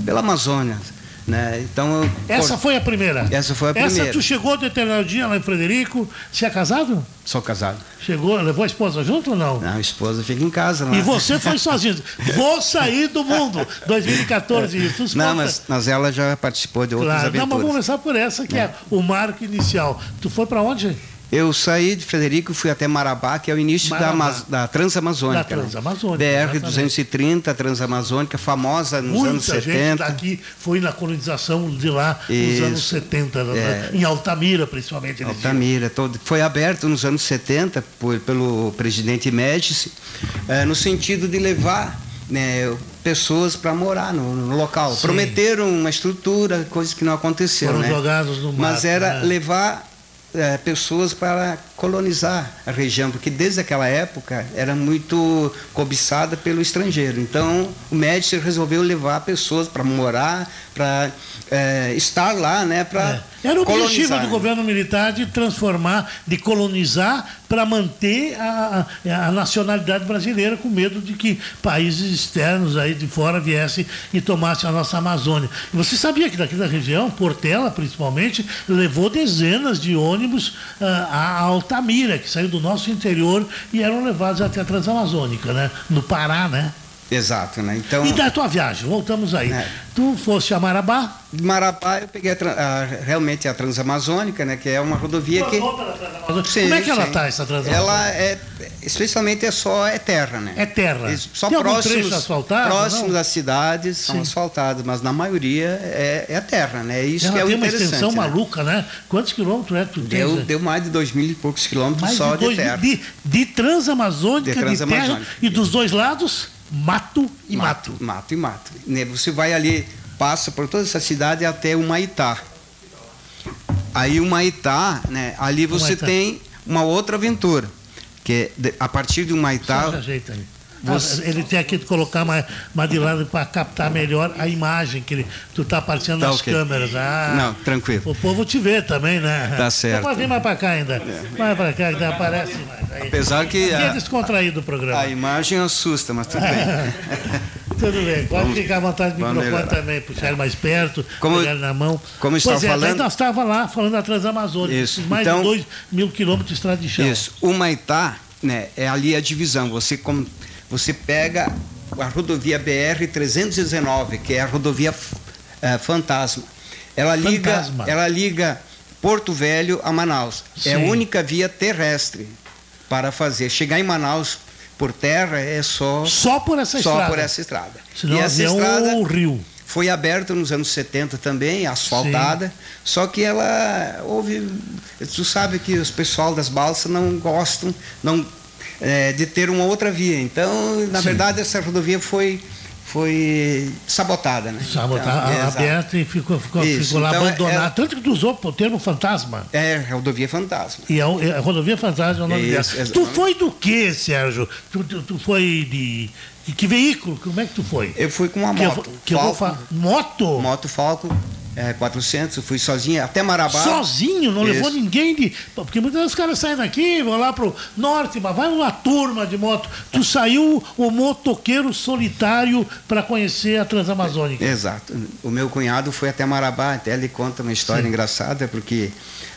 pela Amazônia. Né? Então, Essa por... foi a primeira? Essa foi a primeira. Essa tu chegou determinado dia lá em Frederico. Você é casado? Sou casado. Chegou, levou a esposa junto ou não? Não, a esposa fica em casa. Não. E você foi sozinho. Vou sair do mundo. 2014, isso. Não, mas, mas ela já participou de outras claro. aventuras. Não, mas vamos começar por essa, que é, é o marco inicial. Tu foi para onde? Eu saí de Frederico e fui até Marabá, que é o início da, da Transamazônica. Da Transamazônica. Né? BR-230, Transamazônica, famosa nos Muita anos 70. Gente daqui foi na colonização de lá Isso. nos anos 70, é. em Altamira, principalmente. Altamira, todo, foi aberto nos anos 70 por, pelo presidente Médici, é, no sentido de levar né, pessoas para morar no, no local. Sim. Prometeram uma estrutura, coisas que não aconteceram. Foram né? jogados no mar. Mas era né? levar é, pessoas para colonizar a região, porque desde aquela época era muito cobiçada pelo estrangeiro. Então o Médici resolveu levar pessoas para morar, para é, estar lá, né, para é. Era o objetivo do governo militar de transformar, de colonizar para manter a, a, nacionalidade brasileira com medo de que países externos aí de fora viessem e tomassem a nossa Amazônia. Você sabia que daqui da região, Portela principalmente, levou dezenas de ônibus uh, a Altamira, que saiu do nosso interior e eram levados até a Transamazônica, né? No Pará, né? Exato, né? Então, E da tua viagem, voltamos aí. É. Tu foste a Marabá, de Marabá eu peguei a a- realmente a Transamazônica, né? Que é uma rodovia que... Sim, Como é que ela está, essa transação? Ela é, especialmente é só é terra, né? É terra. Só Tem próximos, trecho asfaltado, próximos não? das cidades são Sim. asfaltados, mas na maioria é, é terra, né? É Isso Ela que é o tem uma interessante. extensão né? maluca, né? Quantos quilômetros é que tu Deu, tens? né? deu mais de dois mil e poucos quilômetros Mais só de, de, terra. de, de transamazônica, De de, terra, transamazônica. e dos dois lados, mato e mato. Mato e mato. Né, Você vai ali, passa por toda essa cidade até o Maitá. Aí o Maitá, né? Ali você Humaitá. tem uma outra aventura. Que é de- a partir do Só Maitá. se ajeita aí. Você- Ah, Ele tem aqui que colocar mais, mais de lado para captar melhor a imagem que ele, tu está aparecendo Tá nas ok. câmeras. Ah, Não, tranquilo. O povo te vê também, né? Tá certo. Pode vir mais para cá ainda. Vai para cá, ainda aparece mais. Aí. Apesar que Aqui é a, descontraído o programa. a imagem assusta, mas tudo bem. [LAUGHS] Tudo bem, pode Vamos- ficar à vontade do microfone melhorar. também, puxar ele mais perto, Como- pegar ele na mão. como eu pois estava é, falando- nós estávamos lá falando da Transamazônica, Isso, mais então- de 2 mil quilômetros de estrada de chão. Isso. O Maitá, né, é ali a divisão. Você, com, você pega a rodovia BR-319, que é a rodovia eh, fantasma. Ela liga, Fantasma. ela liga Porto Velho a Manaus. É a Sim. única via terrestre para fazer. Chegar em Manaus por terra é só, Só por essa só estrada. por essa estrada. Senão e essa estrada ou rio. foi aberta nos anos 70 também, asfaltada, só que ela houve. Tu sabe que os pessoal das balsas não gostam não, é, de ter uma outra via. Então, na Sim. verdade, essa rodovia foi, foi sabotada, né? Sabotar, Então, aberta e ficou, ficou, Isso, ficou lá então, abandonada. é- Tanto que tu usou o termo fantasma. É, rodovia fantasma. E a, a rodovia fantasma é o nome Isso, dela. exatamente. Tu foi do que, Sérgio? Tu, tu, tu foi de, de que veículo? Como é que tu foi? Eu fui com uma que eu, moto. que eu vou falar. Moto? Moto Falcon é, 400, eu fui sozinho até Marabá. Sozinho, não levou Isso. ninguém de. Porque muitas vezes os caras saem daqui, vão lá pro norte, mas vai uma turma de moto. Tu saiu o motoqueiro solitário para conhecer a Transamazônica. Exato. O meu cunhado foi até Marabá, até ele conta uma história Sim. engraçada, porque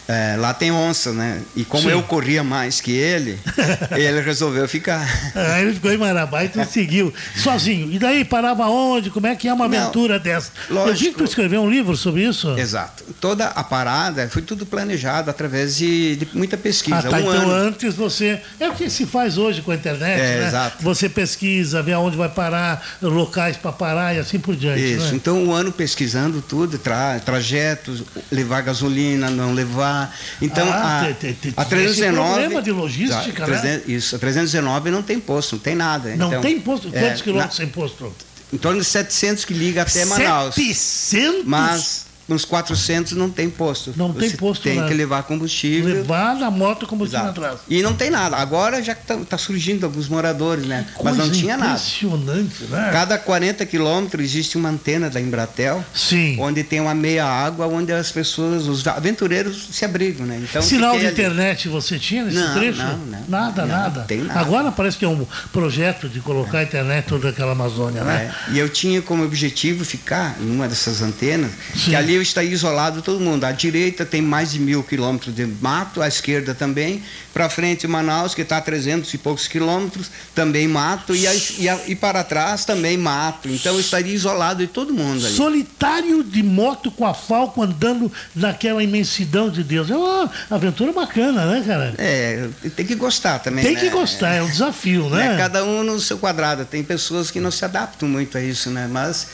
é, lá tem onça, né? E como Sim. eu corria mais que ele, [LAUGHS] ele resolveu ficar. Aí ele ficou em Marabá e tu [LAUGHS] seguiu, sozinho. E daí parava onde? Como é que é uma Não, aventura dessa? Eu vi lógico. que tu escreveu um livro sobre isso. Exato. Toda a parada foi tudo planejado através de, de muita pesquisa. Ah, tá. um então ano. antes você. É o que se faz hoje com a internet, É, né? exato. Você pesquisa, vê aonde vai parar, locais para parar e assim por diante. Isso, né? então um ano pesquisando tudo, tra, trajetos, levar gasolina, não levar. Então Ah, a, te- te- te- a tem esse 319. problema de logística, a né? 300 Isso, a 319 não tem posto, não tem nada. Não então, tem imposto. é, Quantos quilômetros na- sem imposto? Em torno de 700 que liga até Manaus. 700? Mas nos 400 não tem posto. Não tem Você posto Tem lá. que levar combustível. Levar na moto tinha Exato. atrás. E não tem nada. Agora já está surgindo alguns moradores, né? Mas Coisa não tinha nada. Impressionante, né? Cada 40 quilômetros existe uma antena da Embratel, Sim. onde tem uma meia água, onde as pessoas, os aventureiros se abrigam, né? Então, Sinal de ali. internet você tinha nesse Não, trecho? não, não. Nada, Não, nada. tem nada. Agora parece que é um projeto de colocar a internet toda aquela Amazônia, né? É, E eu tinha como objetivo ficar em uma dessas antenas, Sim. que ali eu estaria isolado todo mundo. À direita tem mais de mil quilômetros de mato, à esquerda também. Para frente, Manaus, que está a 300 e poucos quilômetros, também mato. E, a- e, a- e para trás também mato. Então estaria isolado de todo mundo ali. Solitário de moto com a Falco andando naquela imensidão de Deus. É uma aventura bacana, né, cara? É, tem que gostar também. Tem né? que gostar, é um desafio, né? É, cada um no seu quadrado. Tem pessoas que não se adaptam muito a isso, né? Mas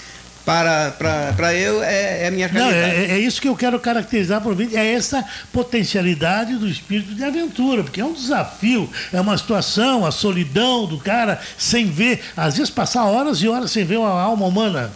para, para, para eu é, é a minha Não, realidade. é, é isso que eu quero caracterizar para o vídeo, é essa potencialidade do espírito de aventura, porque é um desafio, é uma situação, a solidão do cara sem ver, às vezes passar horas e horas sem ver uma alma humana.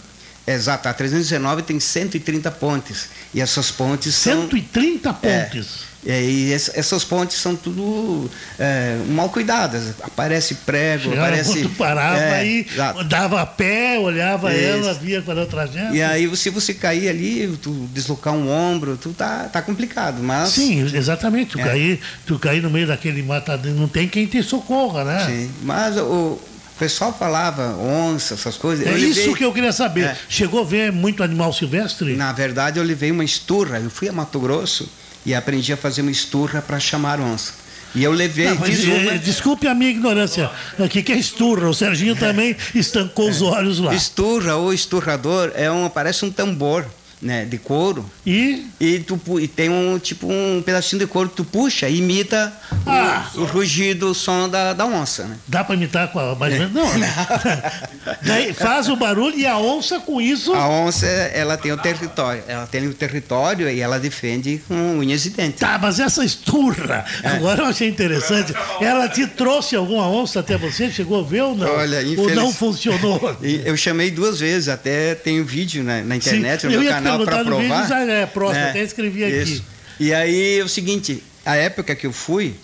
Exato, a 319 tem 130 pontes. E essas pontes são. 130 pontes. É, e ess- essas pontes são tudo é, mal cuidadas. Aparece prego, Chegava aparece. tu parava é, aí, exato. dava a pé, olhava Isso. ela, via qual era o trajeto. E aí, se você cair ali, tu deslocar um ombro, tu tá, tá complicado. Mas. Sim, exatamente. Tu, É. cair, tu cair no meio daquele matadão, não tem quem te socorra, né? Sim, mas o pessoal falava onça, essas coisas. É Eu isso levei- que eu queria saber. É. Chegou a ver muito animal silvestre? Na verdade, eu levei uma esturra. Eu fui a Mato Grosso e aprendi a fazer uma esturra para chamar onça. E eu levei, Não, mas, uma. eh, Desculpe a minha ignorância. O que é esturra? O Serginho também estancou os olhos lá. Esturra ou esturrador é um, parece um tambor, né, de couro. E E, tu, e tem um tipo um pedacinho de couro que tu puxa e imita o- Ah. o, rugido, o som da, da onça, né? dá para imitar com a mais ou menos? Não. [LAUGHS] Daí faz o barulho e a onça com isso. A onça, ela tem o território, ela tem o território e ela defende com unhas e dentes. Tá, mas essa esturra, É. agora eu achei interessante. Ela te trouxe alguma onça até você? Chegou a ver ou não? Olha, ou infeliz- não funcionou? [LAUGHS] Eu chamei duas vezes, até tem um vídeo na, na Sim, internet, no eu meu canal perguntar no vídeo, provar. já é próximo, né? até escrevi aqui. Isso. E aí é o seguinte, a época que eu fui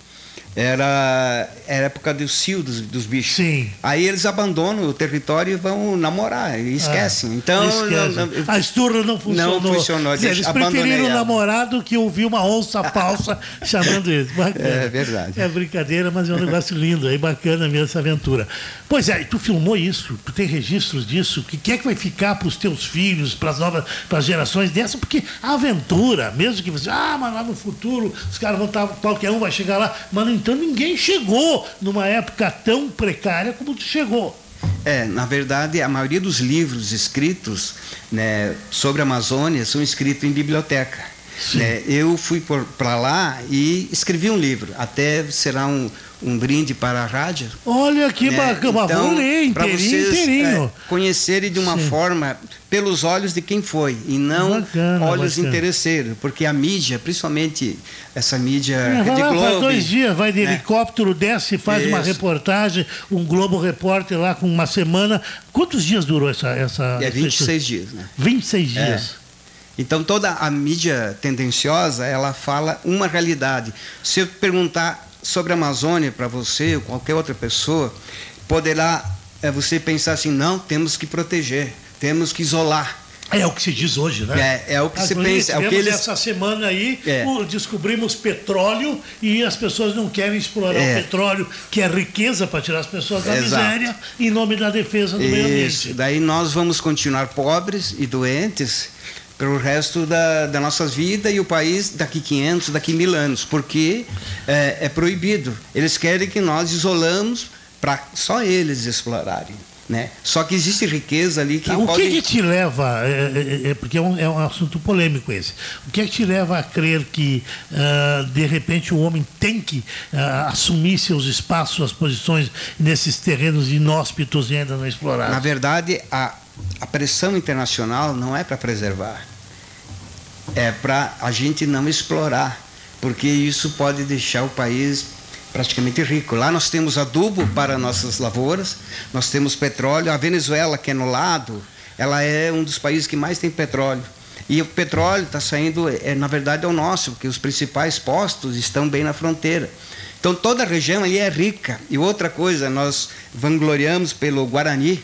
era, era época do cio dos, dos bichos. Sim. Aí eles abandonam o território e vão namorar, e esquecem. Ah, então, esquece. não- não- a esturra não funcionou. funcionou, Quer dizer, Eles preferiram o ela. namorado que ouvir uma onça falsa [LAUGHS] chamando eles. Bacana. É verdade. É brincadeira, mas é um negócio lindo, é bacana mesmo essa aventura. Pois é, e tu filmou isso, tu tem registros disso, o que que é que vai ficar para os teus filhos, para as novas, para as gerações dessa? Porque a aventura, mesmo que você, ah, mas lá no futuro os caras vão estar, qualquer um vai chegar lá, mas no entanto ninguém chegou numa época tão precária como tu chegou. É, na verdade, a maioria dos livros escritos né, sobre a Amazônia são escritos em biblioteca. Né? eu fui para lá e escrevi um livro. Até será um, um brinde para a rádio. Olha que né? bacana, vou ler inteirinho, vocês, inteirinho. é, conhecerem de uma Sim. forma pelos olhos de quem foi e não Bacana, olhos bacana. interesseiros, porque a mídia, principalmente essa mídia É, vai lá, faz Globo, dois dias, vai de né? helicóptero, desce, faz uma Isso. reportagem, um Globo Repórter lá com uma semana. Quantos dias durou essa. essa É esse- 26 dias, né? 26 dias. Então toda a mídia tendenciosa, ela fala uma realidade. Se eu perguntar sobre a Amazônia para você ou qualquer outra pessoa, poderá é, você pensar assim, não, temos que proteger, temos que isolar. É, o que se diz hoje, né? É, é o que se pensa, é o que eles Essa semana aí É. descobrimos petróleo e as pessoas não querem explorar É. o petróleo, que é riqueza para tirar as pessoas da Exato. miséria, em nome da defesa do meio Isso. ambiente. Daí nós vamos continuar pobres e doentes pelo resto da, da nossa vida e o país daqui 500, daqui mil anos, porque é, é proibido. Eles querem que nós isolamos para só eles explorarem. Né? Só que existe riqueza ali que Tá, o pode... que, que te leva, é, é, é, porque é um, é um assunto polêmico esse, o que é que te leva a crer que, ah, de repente, o homem tem que ah, assumir seus espaços, suas posições nesses terrenos inóspitos e ainda não Na explorados? verdade, a, a pressão internacional não é para preservar, é para a gente não explorar, porque isso pode deixar o país praticamente rico. Lá nós temos adubo para nossas lavouras, nós temos petróleo. A Venezuela, que é no lado, ela é um dos países que mais tem petróleo. E o petróleo está saindo, é, na verdade, é o nosso, porque os principais postos estão bem na fronteira. Então toda a região ali é rica. E outra coisa, nós vangloriamos pelo Guarani,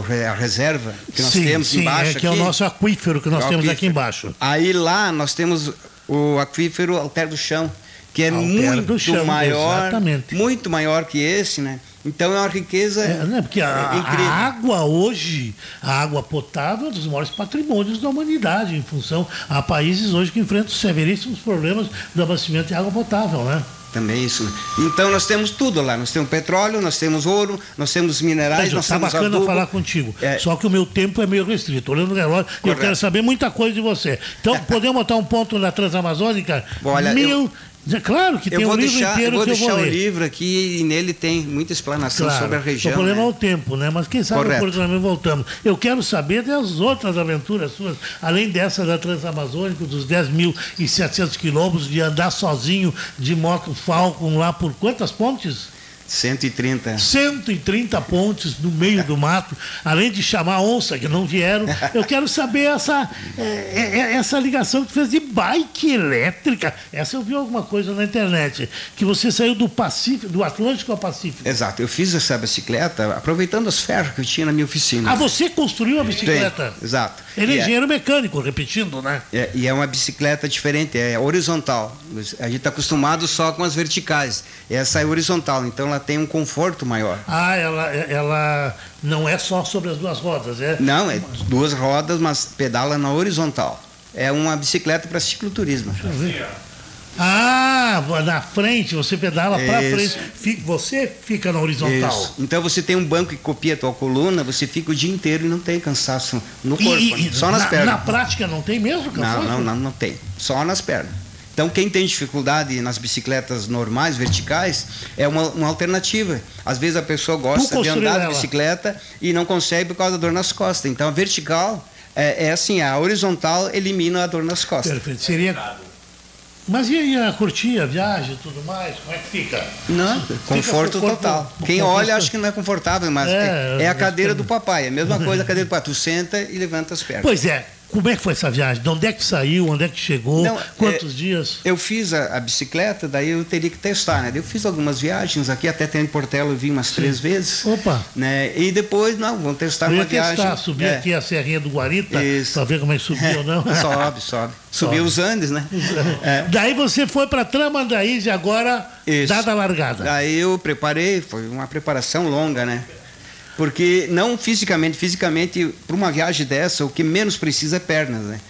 re- a reserva que nós sim, temos sim, embaixo é que é o aqui. nosso aquífero que nós É temos aqui embaixo. Aí lá nós temos o aquífero Alter do Chão, que é muito Chão, maior, exatamente. muito maior que esse, né? Então é uma riqueza É, né, porque a, é incrível. a água hoje, a água potável é um dos maiores patrimônios da humanidade, em função a países hoje que enfrentam severíssimos problemas do abastecimento de água potável, né? Também isso. Então nós temos tudo lá. Nós temos petróleo, nós temos ouro, nós temos minerais, Tá, nós tá temos bacana adubo. falar contigo. É. Só que o meu tempo é meio restrito. Olhando o relógio, eu Correto. quero saber muita coisa de você. Então, [LAUGHS] podemos botar um ponto na Transamazônica? Olha, Mil... Claro que Eu tem vou um livro deixar, eu inteiro vou que eu deixar vou o ler. livro aqui e nele tem muita explanação Claro, sobre a região. O problema né? é o tempo, né? Mas quem sabe Correto. por também voltamos. Eu quero saber das outras aventuras suas, além dessa da Transamazônica, dos 10.700 quilômetros, de andar sozinho de moto Falcon lá por quantas pontes? 130. 130 pontes no meio do mato, além de chamar onça que não vieram. Eu quero saber essa, é, é, essa ligação que fez de bike elétrica. Essa eu vi alguma coisa na internet. Que você saiu do Pacífico, do Atlântico ao Pacífico. Exato. Eu fiz essa bicicleta aproveitando os ferros que eu tinha na minha oficina. Ah, você construiu a bicicleta? Tem, exato. Ele é é- engenheiro mecânico, repetindo, né? É, e é uma bicicleta diferente, é horizontal. A gente está acostumado só com as verticais. Essa é horizontal, então ela tem um conforto maior. Ah, ela, ela não é só sobre as duas rodas, é? Não, é duas rodas, mas pedala na horizontal. É uma bicicleta para cicloturismo. Ah, Ah, na frente, você pedala para frente. Você fica na horizontal. Isso. Então você tem um banco que copia a tua coluna, você fica o dia inteiro e não tem cansaço no corpo, e, só nas na, pernas. Na prática não tem mesmo cansaço? Não, não, não, não tem. Só nas pernas. Então, quem tem dificuldade nas bicicletas normais, verticais, é uma, uma alternativa. Às vezes a pessoa gosta de andar de bicicleta e não consegue por causa da dor nas costas. Então, a vertical é, é assim, a horizontal elimina a dor nas costas. Perfeito. Seria mas e aí a curtir a viagem e tudo mais? Como é que fica? Não, fica conforto total. Quem olha acha que não é confortável, mas é, é, é a cadeira do papai. É a mesma coisa a cadeira do papai. Tu senta e levanta as pernas. Pois é. Como é que foi essa viagem? De onde é que saiu? Onde é que chegou? Não, Quantos é, dias? Eu fiz a, a, bicicleta, daí eu teria que testar, né? Eu fiz algumas viagens aqui, até tem em Portela eu vim umas Sim. três vezes. Opa! Né? E depois, não, vamos testar eu uma testar, viagem. subir é. aqui a Serrinha do Guarita, para ver como é que subiu é. ou não. [LAUGHS] sobe, sobe. Subiu os Andes, né? [LAUGHS] É. Daí você foi para Tramandaí e agora, Isso. dada a largada. Daí eu preparei, foi uma preparação longa, né? Porque não fisicamente, fisicamente, para uma viagem dessa, o que menos precisa é pernas, né?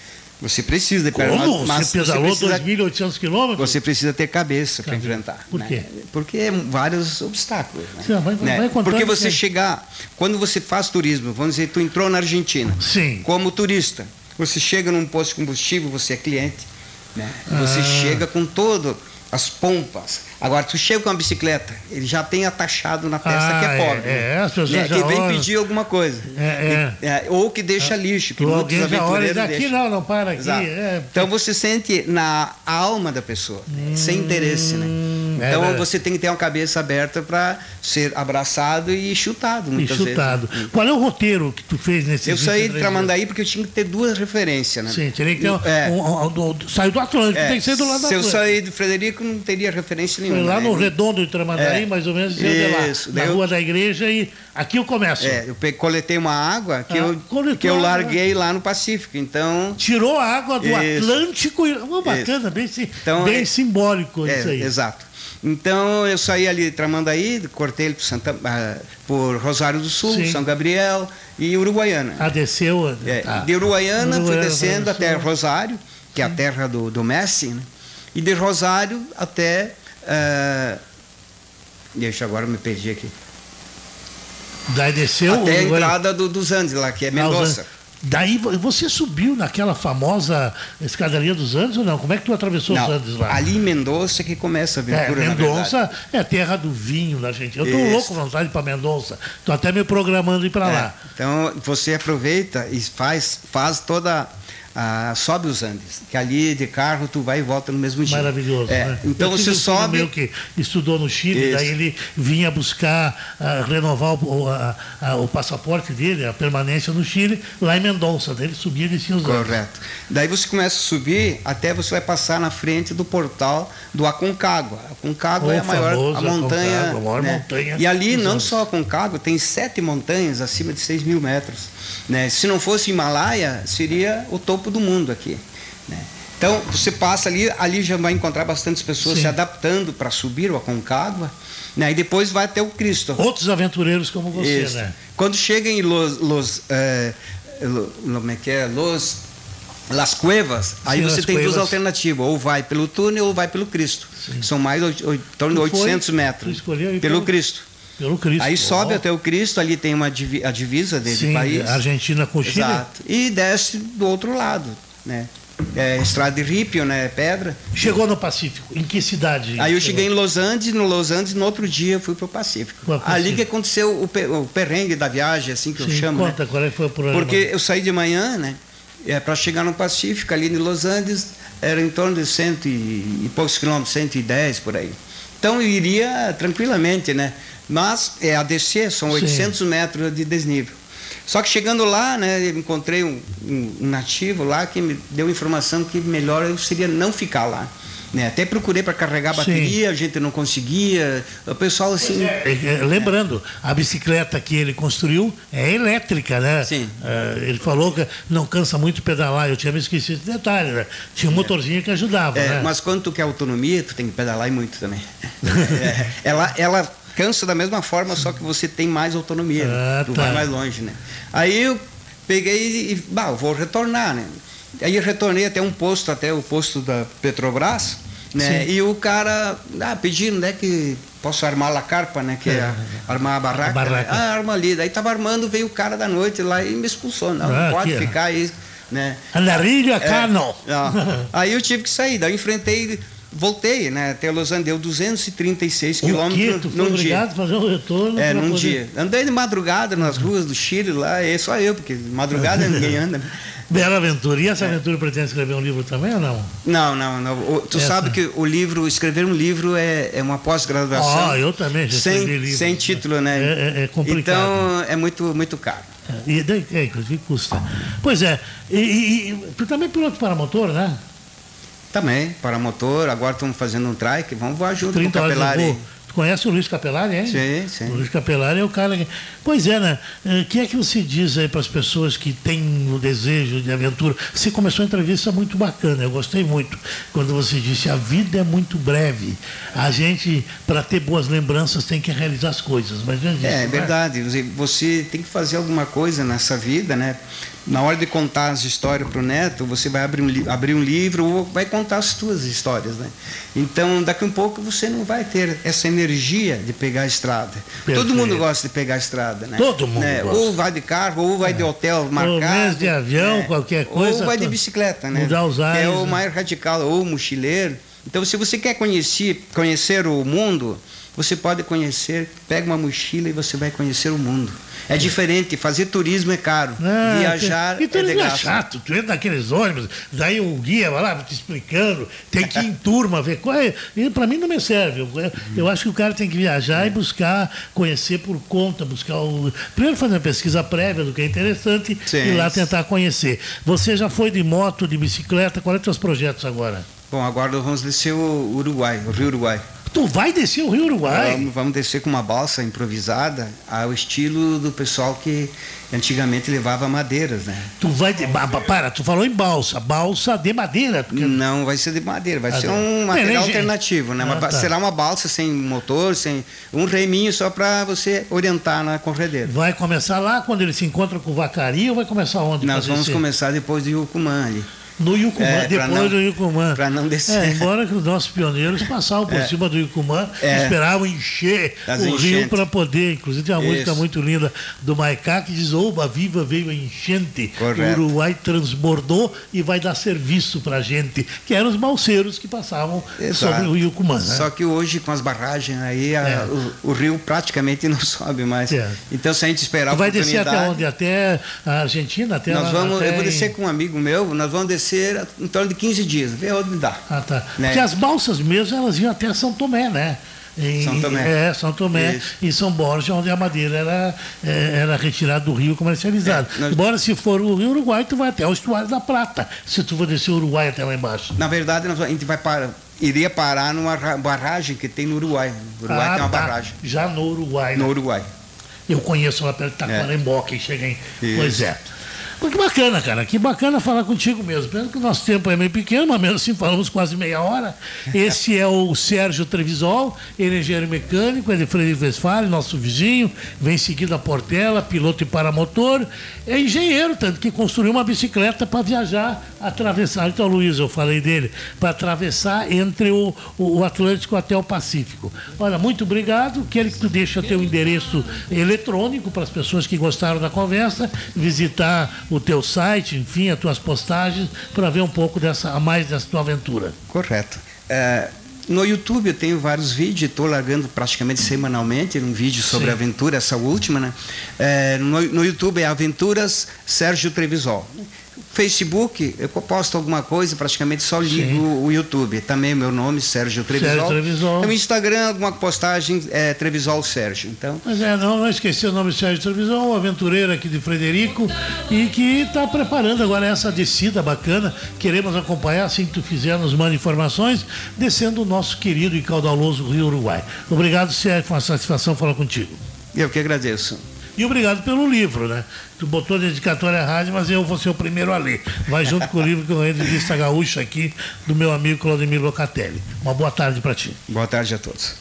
Você precisa de pernas. Como? Mas você pedalou 2.800 quilômetros? Você precisa ter cabeça para enfrentar. Por quê? Né? Porque é vários obstáculos. Né? Sim, vai, né? vai Porque você chegar, quando você faz turismo, vamos dizer, tu entrou na Argentina, Sim. como turista, você chega num posto de combustível, você é cliente, né? Você ah. chega com todo as pompas. Agora, tu chega com uma bicicleta, ele já tem atachado na testa ah, que é pobre. É, é, as pessoas né? Que vem pedir alguma coisa. É, é. é ou que deixa lixo, que muitos aventureiros daqui deixam. não, não para aqui. É, então você sente na alma da pessoa, hum, sem interesse, né? É então você tem que ter uma cabeça aberta para ser abraçado e chutado muitas e chutado. Vezes. Qual é o roteiro que tu fez nesse Eu saí de Tramandaí porque eu tinha que ter duas referências, né? Sim, teria que ter um, um, um, um, saiu do Atlântico, tem que ser do lado do Atlântico. Se eu sair de Frederico, não teria referência nenhuma. Foi lá né? no Redondo de Tramandaí, é. mais ou menos, Isso, lá, na rua da igreja e aqui eu começo. É, eu coletei uma água que, ah, eu, que eu larguei lá no Pacífico, então... Tirou a água do isso. Atlântico, oh, bacana, bem, então, bem é, simbólico é, isso aí. Exato. Então eu saí ali de Tramandaí, cortei ele por, Santa, uh, por Rosário do Sul, Sim. São Gabriel e Uruguaiana. Ah, desceu? É, ah. De Uruguaiana, Uruguaiana fui descendo até Rosário, que é a terra do, do Messi, né? e de Rosário até. Uh, deixa agora me perdi aqui. Daí desceu. Até a entrada do, dos Andes lá, que é Mendoza. Daí você subiu naquela famosa escadaria dos Andes ou não? Como é que tu atravessou não, os Andes lá? Ali em Mendonça que começa a aventura. É, Mendonça é terra do vinho da gente. Eu estou louco vontade para Mendonça. Estou até me programando ir para é, lá. Então você aproveita e faz, faz toda ah, sobe os Andes, que ali de carro tu vai e volta no mesmo dia. Maravilhoso. É, né? Então você um sobe. meu que estudou no Chile, Isso. daí ele vinha buscar ah, renovar o, a, a, o, passaporte dele, a permanência no Chile, lá em Mendonça. Daí ele subia e descia os Correto. Andes. Daí você começa a subir até você vai passar na frente do portal do Aconcagua. Aconcagua é a maior a montanha, a maior né? montanha. E ali não Andes. só Aconcagua, tem sete montanhas acima de 6 mil metros. Né? Se não fosse Himalaia, seria o topo do mundo aqui. Né? Então, você passa ali, ali já vai encontrar bastantes pessoas Sim. se adaptando para subir o Aconcagua, né? e depois vai até o Cristo. Outros aventureiros como você, Isso. né? Quando chega em Los, Los, é, como é que é? Los Las Cuevas, Sim, aí você tem cuevas. duas alternativas, ou vai pelo túnel ou vai pelo Cristo. Sim. São mais em torno de 800 metros. Pelo, pelo Cristo. Pelo Cristo. Aí sobe oh. até o Cristo, ali tem uma a divisa dele Sim, país. Argentina com Chile. Exato. E desce do outro lado, né? É, estrada de rípio, né? Pedra. Chegou no Pacífico. Em que cidade? Aí eu cheguei em Los Andes, no Los Andes, no outro dia fui para o Pacífico. Ali que aconteceu o, o, perrengue da viagem, assim que Sim, eu chamo. Né? Conta, né? qual é foi o problema? Porque eu saí de manhã, né? É, para chegar no Pacífico, ali em Los Andes, era em torno de cento e, e poucos quilômetros, 110 por aí. Então eu iria tranquilamente, né? Mas é a descer, são Sim. 800 metros de desnível. Só que chegando lá, né, encontrei um, um, nativo lá que me deu informação que melhor eu seria não ficar lá. Né? Até procurei para carregar a bateria, Sim. a gente não conseguia. O pessoal assim. É, é, lembrando, a bicicleta que ele construiu é elétrica, né? Sim. Uh, ele falou que não cansa muito pedalar. Eu tinha me esquecido esse detalhe, né? Tinha um motorzinho que ajudava. É, né? Mas quando tu quer autonomia, tu tem que pedalar e muito também. [LAUGHS] É, ela, ela cansa da mesma forma, só que você tem mais autonomia, ah, né? tá. vai mais longe, né? Aí eu peguei e, bah, vou retornar, né? Aí eu retornei até um posto, até o posto da Petrobras, Né? E o cara ah, pedindo, né, que posso armar a carpa, né, que é, é armar a barraca. A barraca. Né? Ah, arma ali. Daí tava armando, veio o cara da noite lá e me expulsou. Não, ah, não pode aqui, ficar aí, né? Andarilho, cá não. [LAUGHS] Aí eu tive que sair, daí eu enfrentei voltei, né? Até Los Angeles, 236 quilômetros num dia. fazer um retorno. É, num poder... dia. Andei de madrugada nas ruas do Chile lá, é só eu, porque de madrugada ninguém anda. [LAUGHS] Bela aventura. E essa é. aventura pretende escrever um livro também ou não? Não, não, não. tu essa... sabe que o livro, escrever um livro é, é uma pós-graduação. Ah, eu também já sem, livro. Sem título, né? É, é, é complicado. Então é muito, muito caro. É, e daí, é, inclusive custa. Pois é, e, e, e também é piloto para motor, né? Também, para motor. Agora estamos fazendo um trike, vamos voar junto com o Capelari. Conhece o Luiz Capelari, hein? Sim, sim. O Luiz Capelari é o cara que... Pois é, né? O eh, que é que você diz aí para as pessoas que têm o desejo de aventura? Você começou a entrevista muito bacana, eu gostei muito. Quando você disse, a vida é muito breve. A gente, para ter boas lembranças, tem que realizar as coisas. Mas é, isso, é verdade. Você tem que fazer alguma coisa nessa vida, né? Na hora de contar as histórias para o neto, você vai abrir um, abrir um livro ou vai contar as suas histórias. Né? Então, daqui a um pouco você não vai ter essa energia de pegar a estrada. Perfeito. Todo mundo gosta de pegar a estrada. Né? Todo mundo né? Ou vai de carro, ou vai é. de hotel marcado. Ou mesmo de avião, né? qualquer coisa. Ou vai de bicicleta. Né? Mudar os ares, é o né? mais radical, ou mochileiro. Então, se você quer conhecer, conhecer o mundo, você pode conhecer, pega uma mochila e você vai conhecer o mundo. É diferente, fazer turismo é caro. Não, viajar que, que turismo é, é chato. Tu entra naqueles ônibus, daí o guia vai lá te explicando, tem que ir em [LAUGHS] turma, ver qual é. Para mim não me serve. Eu, eu, acho que o cara tem que viajar e buscar conhecer por conta, buscar o. Primeiro fazer uma pesquisa prévia do que é interessante Sim. e lá tentar conhecer. Você já foi de moto, de bicicleta, quais são os seus projetos agora? Bom, agora vamos descer o Uruguai, o Rio Uruguai. Tu vai descer o Rio Uruguai? Vamos, vamos descer com uma balsa improvisada, ao estilo do pessoal que antigamente levava madeiras, né? Tu vai. De, para, tu falou em balsa. Balsa de madeira? Porque... Não vai ser de madeira, vai ah, ser um material alternativo, né? Ah, tá. Será uma balsa sem motor, sem. um reminho só para você orientar na corredeira. Vai começar lá quando ele se encontra com o Vacari ou vai começar onde? Nós vamos começar depois de Yucumã ali no Yucumã, é, depois não, do Yucumã. Para não descer. É, embora que os nossos pioneiros passavam por é. cima do Yucumã, é. esperavam encher o enchentes. rio para poder. Inclusive tem uma Isso. música muito linda do Maicá que diz: Oba viva veio a enchente, Correto. o Uruguai transbordou e vai dar serviço para a gente, que eram os balseiros que passavam Exato. sobre o Yucumã. Né? Só que hoje, com as barragens aí, a, é. o, o, rio praticamente [LAUGHS] não sobe mais. É. Então, se a gente esperar. vai descer até onde? Até a Argentina? Até nós vamos, até eu vou descer com um amigo meu, nós vamos descer ser em torno de 15 dias, vê onde dá. Ah, tá. Né? Porque as balsas mesmo, elas iam até São Tomé, né? Em, São Tomé. É, São Tomé Isso. e São Borja, onde a madeira era, é, era retirada do rio comercializado. É, nós... Embora se for o Rio Uruguai, tu vai até o estuário da Prata, se tu for descer o Uruguai até lá embaixo. Na verdade, a gente vai para, iria parar numa barragem que tem no Uruguai. O Uruguai ah, tem uma tá. barragem. Já no Uruguai. No né? Uruguai. Eu conheço lá perto de Taquarembó, é. que chega em. Isso. Pois é. Que bacana, cara. Que bacana falar contigo mesmo. Pena que o nosso tempo é meio pequeno, mas mesmo assim falamos quase meia hora. Esse é o Sérgio Trevisol, ele é engenheiro mecânico, é de Freire Westphalen, nosso vizinho, vem seguindo a Portela, piloto e paramotor. É engenheiro, tanto que construiu uma bicicleta para viajar, atravessar. Então, Luiz, eu falei dele, para atravessar entre o, o, Atlântico até o Pacífico. Olha, muito obrigado. Quero que tu deixe o teu endereço eletrônico para as pessoas que gostaram da conversa, visitar o teu site, enfim, as tuas postagens, para ver um pouco dessa, a mais dessa tua aventura. Correto. É, no YouTube eu tenho vários vídeos, estou largando praticamente semanalmente um vídeo sobre Sim. a aventura, essa última, né? É, no, no YouTube é Aventuras Sérgio Trevisol. Facebook, eu posto alguma coisa, praticamente só ligo Sim. o YouTube. Também meu nome, Sérgio Trevisol. Sérgio Trevisol. No Instagram, alguma postagem, é, Trevisol Sérgio. Então... Mas é, não, não esqueci o nome Sérgio Trevisol, um aventureiro aqui de Frederico e que está preparando agora essa descida bacana. Queremos acompanhar, assim que tu fizer, nos manda informações, descendo o nosso querido e caudaloso Rio Uruguai. Obrigado, Sérgio, foi uma satisfação falar contigo. Eu que agradeço. E obrigado pelo livro, né? Tu botou dedicatória à rádio, mas eu vou ser o primeiro a ler. Vai junto com o livro que eu ganhei de Vista Gaúcha aqui, do meu amigo Claudemir Locatelli. Uma boa tarde para ti. Boa tarde a todos.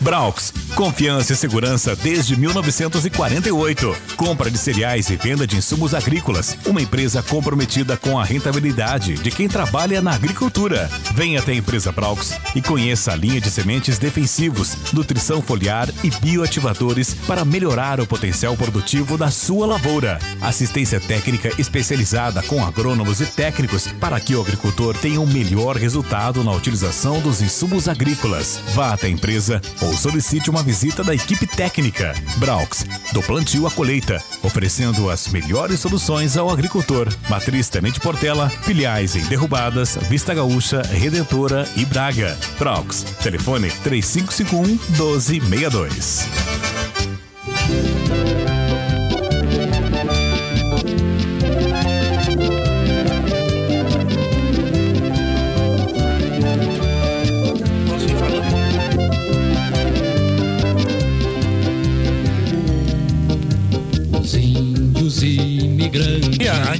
Braux, confiança e segurança desde 1948. Compra de cereais e venda de insumos agrícolas. Uma empresa comprometida com a rentabilidade de quem trabalha na agricultura. Venha até a empresa Braux e conheça a linha de sementes defensivos, nutrição foliar e bioativadores para melhorar o potencial produtivo da sua lavoura. Assistência técnica especializada com agrônomos e técnicos para que o agricultor tenha o um melhor resultado na utilização dos insumos agrícolas. Vá até a empresa ou solicite uma visita da equipe técnica. Braux, do plantio à colheita, oferecendo as melhores soluções ao agricultor. Matriz Tenente Portela, filiais em Derrubadas, Vista Gaúcha, Redentora e Braga. Braux, telefone 3551 1262.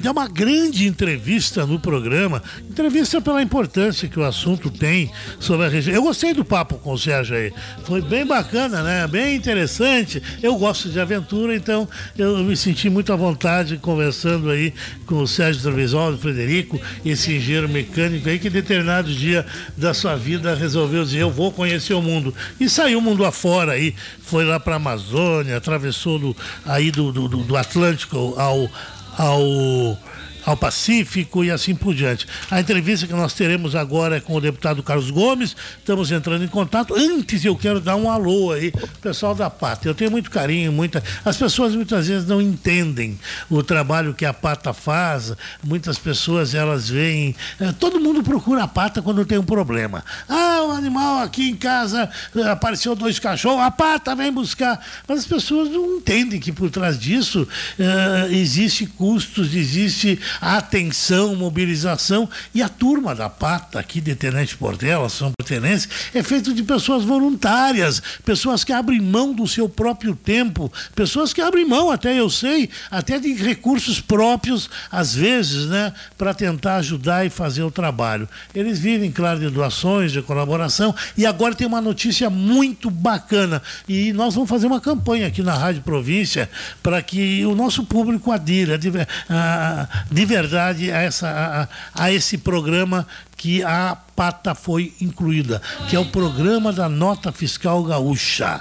Ainda uma grande entrevista no programa. Entrevista pela importância que o assunto tem sobre a região. Eu gostei do papo com o Sérgio aí. Foi bem bacana, né? Bem interessante. Eu gosto de aventura, então eu me senti muito à vontade conversando aí com o Sérgio Trevisol, o Frederico, esse engenheiro mecânico aí que determinado dia da sua vida resolveu dizer eu vou conhecer o mundo. E saiu o mundo afora aí, foi lá para a Amazônia, atravessou do, aí do, do, do Atlântico ao, ao ao Pacífico e assim por diante. A entrevista que nós teremos agora é com o deputado Carlos Gomes, estamos entrando em contato. Antes eu quero dar um alô aí, pessoal da Pata. Eu tenho muito carinho, muita. As pessoas muitas vezes não entendem o trabalho que a Pata faz. Muitas pessoas elas veem. É, todo mundo procura a Pata quando tem um problema. Ah, o animal aqui em casa eh, apareceu dois cachorros, a Pata vem buscar. Mas as pessoas não entendem que por trás disso uh, existe custos, existe atenção, mobilização. E a turma da Pata, aqui de Tenente Portela, São Portenense, é feito de pessoas voluntárias, pessoas que abrem mão do seu próprio tempo, pessoas que abrem mão, até eu sei, até de recursos próprios, às vezes, né, para tentar ajudar e fazer o trabalho. Eles vivem, claro, de doações, de colaboração. E agora tem uma notícia muito bacana. E nós vamos fazer uma campanha aqui na Rádio Província para que o nosso público adira. De, verdade a, essa, a, a esse programa que a pata foi incluída, que é o programa da nota fiscal gaúcha.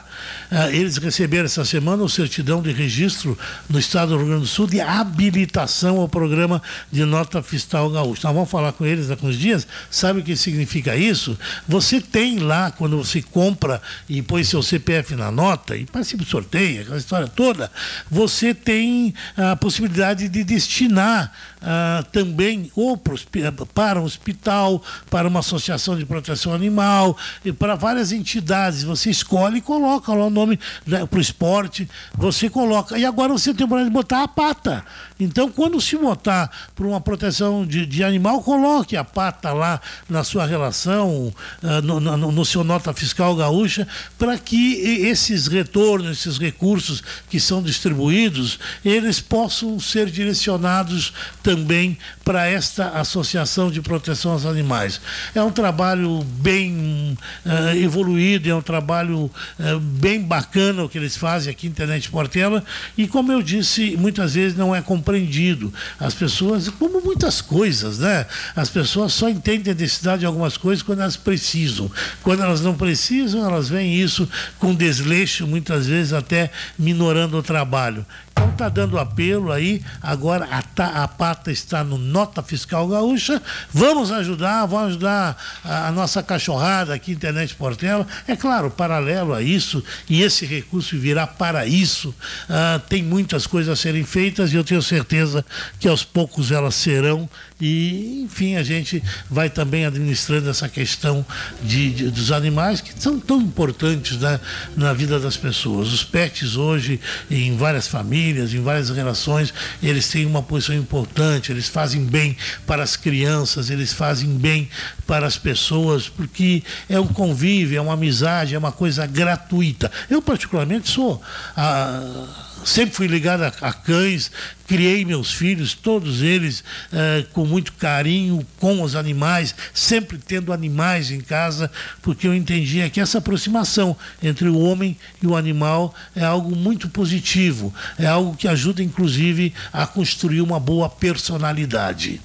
Ah, eles receberam essa semana o certidão de registro no estado do Rio Grande do Sul de habilitação ao programa de nota fiscal gaúcha. Nós vamos falar com eles daqui uns dias. Sabe o que significa isso? Você tem lá, quando você compra e põe seu CPF na nota e participa do sorteio, aquela história toda, você tem a possibilidade de destinar ah, também ou para um hospital, para uma associação de proteção animal, e para várias entidades. Você escolhe e coloca lá o nome né, para o esporte, você coloca. E agora você tem o de botar a pata. Então, quando se votar por uma proteção de, de animal, coloque a pata lá na sua relação, uh, no, no, no, seu nota fiscal gaúcha, para que esses retornos, esses recursos que são distribuídos, eles possam ser direcionados também para esta Associação de Proteção aos Animais. É um trabalho bem uh, evoluído, é um trabalho uh, bem bacana o que eles fazem aqui em Internet Portela, e como eu disse, muitas vezes não é compreendido. As pessoas, como muitas coisas, né? As pessoas só entendem a necessidade de algumas coisas quando elas precisam. Quando elas não precisam, elas veem isso com desleixo, muitas vezes até minorando o trabalho. Então está dando apelo aí, agora a, a pata está no Nota Fiscal Gaúcha. Vamos ajudar, vamos ajudar a, a nossa cachorrada aqui, Internet Portela. É claro, paralelo a isso, e esse recurso virá para isso. Uh, tem muitas coisas a serem feitas e eu tenho certeza que aos poucos elas serão e, enfim, a gente vai também administrando essa questão de, de dos animais que são tão importantes né, na vida das pessoas. Os pets hoje, em várias famílias, em várias relações, eles têm uma posição importante, eles fazem bem para as crianças, eles fazem bem para as pessoas, porque é um convívio, é uma amizade, é uma coisa gratuita. Eu, particularmente, sou. Ah, sempre fui ligado a, a cães, criei meus filhos, todos eles uh, com muito carinho com os animais, sempre tendo animais em casa, porque eu entendia que essa aproximação entre o homem e o animal é algo muito positivo, é algo que ajuda inclusive a construir uma boa personalidade.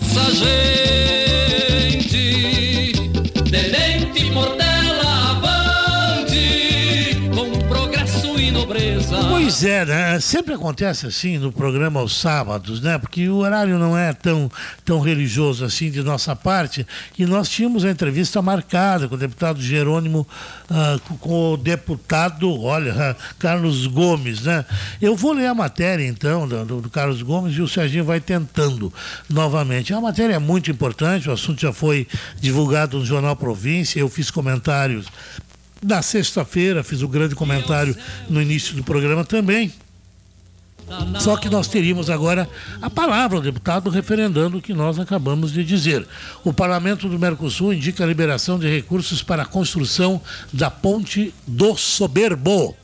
Essa gente, Pois é, né? Sempre acontece assim no programa aos sábados, né? Porque o horário não é tão, tão religioso assim de nossa parte. E nós tínhamos a entrevista marcada com o deputado Jerônimo, uh, com o deputado, olha, [LAUGHS] Carlos Gomes, né? Eu vou ler a matéria então do, do Carlos Gomes e o Serginho vai tentando novamente. A matéria é muito importante, o assunto já foi divulgado no Jornal Província, eu fiz comentários na sexta-feira, fiz o um grande comentário no início do programa também. Só que nós teríamos agora a palavra do deputado referendando o que nós acabamos de dizer. O Parlamento do Mercosul indica a liberação de recursos para a construção da Ponte do Soberbo.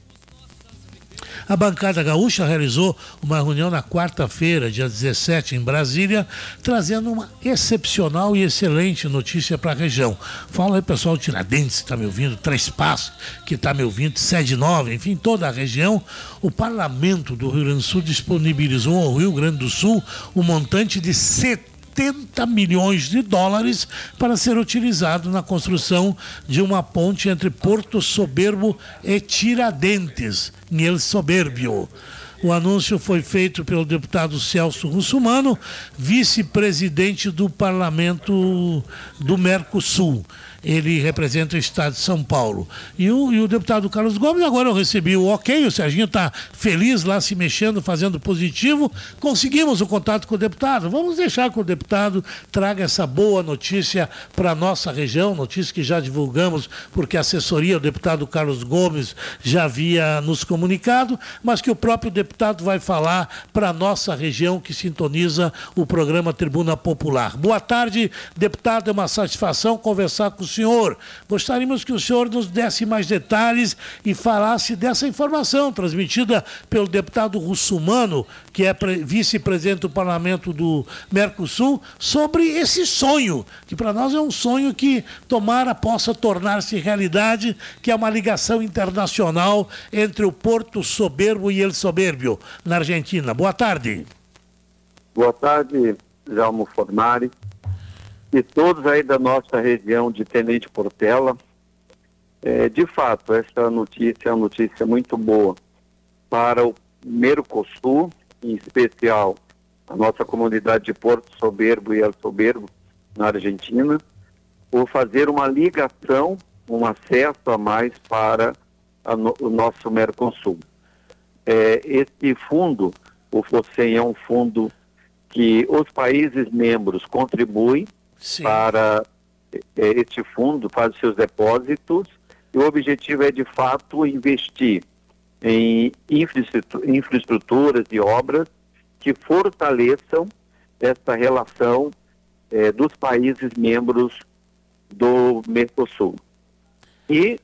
A bancada gaúcha realizou uma reunião na quarta-feira, dia 17, em Brasília, trazendo uma excepcional e excelente notícia para a região. Fala aí, pessoal, Tiradentes, está me ouvindo, Três Passos, que está me ouvindo, Sede Nova, enfim, toda a região. O Parlamento do Rio Grande do Sul disponibilizou ao Rio Grande do Sul um montante de 70 70 milhões de dólares para ser utilizado na construção de uma ponte entre Porto Soberbo e Tiradentes, El Soberbio. O anúncio foi feito pelo deputado Celso Russumano, vice-presidente do Parlamento do Mercosul ele representa o estado de São Paulo. E o, e o deputado Carlos Gomes, agora eu recebi o ok, o Serginho está feliz lá se mexendo, fazendo positivo. Conseguimos o contato com o deputado. Vamos deixar que o deputado traga essa boa notícia para a nossa região, notícia que já divulgamos, porque a assessoria, o deputado Carlos Gomes, já havia nos comunicado, mas que o próprio deputado vai falar para a nossa região que sintoniza o programa Tribuna Popular. Boa tarde, deputado, é uma satisfação conversar com o senhor. Gostaríamos que o senhor nos desse mais detalhes e falasse dessa informação transmitida pelo deputado Russumano, que é vice-presidente do Parlamento do Mercosul, sobre esse sonho, que para nós é um sonho que tomara possa tornar-se realidade, que é uma ligação internacional entre o Porto Soberbo e El Soberbio, na Argentina. Boa tarde. Boa tarde, Jalmo Formari e todos aí da nossa região de Tenente Portela. É, de fato, essa notícia é uma notícia muito boa para o Mercosul, em especial a nossa comunidade de Porto Soberbo e El Soberbo, na Argentina, por fazer uma ligação, um acesso a mais para no, o nosso Mercosul. É, esse fundo, o FOSEM, é um fundo que os países membros contribuem Sim. para é, este fundo, faz seus depósitos, e o objetivo é, de fato, investir em infraestruturas e obras que fortaleçam essa relação é, dos países membros do Mercosul. E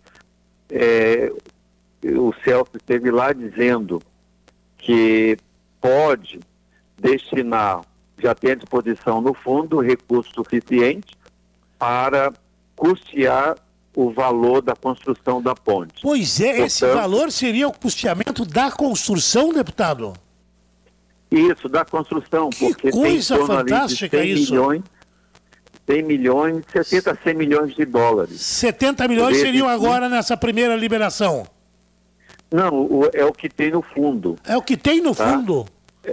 é, o Celso esteve lá dizendo que pode destinar já tem à disposição no fundo recurso suficiente para custear o valor da construção da ponte. Pois é, Portanto, esse valor seria o custeamento da construção, deputado? Isso, da construção. Que porque coisa tem fantástica 100 isso. Milhões, 100 milhões, 70 a 100 milhões de dólares. 70 milhões seriam agora nessa primeira liberação? Não, é o que tem no fundo. É o que tem no tá? fundo?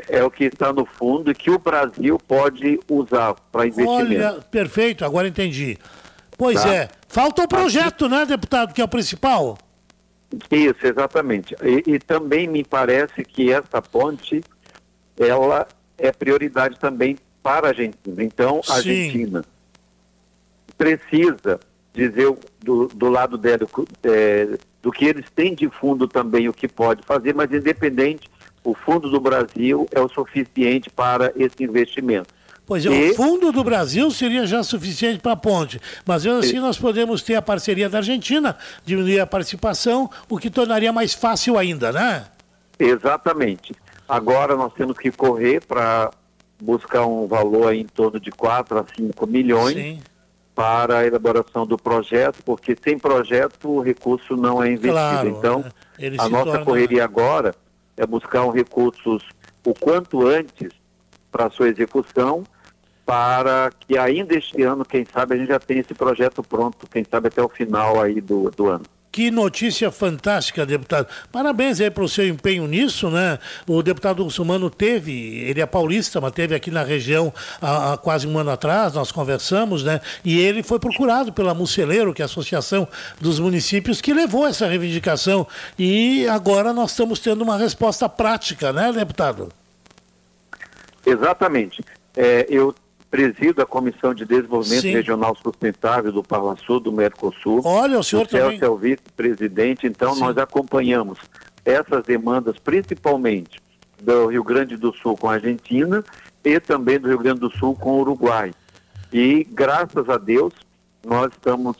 É o que está no fundo e que o Brasil pode usar para investimento. Olha, perfeito, agora entendi. Pois tá? é. Falta o projeto, né, deputado, que é o principal? Isso, exatamente. E, e, também me parece que essa ponte, ela é prioridade também para a Argentina. Então, a Argentina precisa dizer do, do lado dela é, do que eles têm de fundo também o que pode fazer, mas independente o Fundo do Brasil é o suficiente para esse investimento. Pois é, e... o Fundo do Brasil seria já suficiente para a ponte, mas mesmo assim nós podemos ter a parceria da Argentina, diminuir a participação, o que tornaria mais fácil ainda, né? Exatamente. Agora nós temos que correr para buscar um valor em torno de 4 a 5 milhões Sim. para a elaboração do projeto, porque sem projeto o recurso não é investido. Claro, então, né? a nossa torna... correria agora é buscar um recursos o quanto antes para sua execução, para que ainda este ano, quem sabe, a gente já tenha esse projeto pronto, quem sabe até o final aí do, do ano. Que notícia fantástica, deputado. Parabéns aí para o seu empenho nisso, né? O deputado muçulmano teve, ele é paulista, mas teve aqui na região há, há, quase um ano atrás, nós conversamos, né? E ele foi procurado pela Muceleiro, que é a Associação dos Municípios, que levou essa reivindicação. E agora nós estamos tendo uma resposta prática, né, deputado? Exatamente. É, eu presido a Comissão de Desenvolvimento Sim. Regional Sustentável do Sul do Mercosul. Olha, o senhor o também. é o vice-presidente, então Sim. nós acompanhamos essas demandas, principalmente do Rio Grande do Sul com a Argentina e também do Rio Grande do Sul com o Uruguai. E, graças a Deus, nós estamos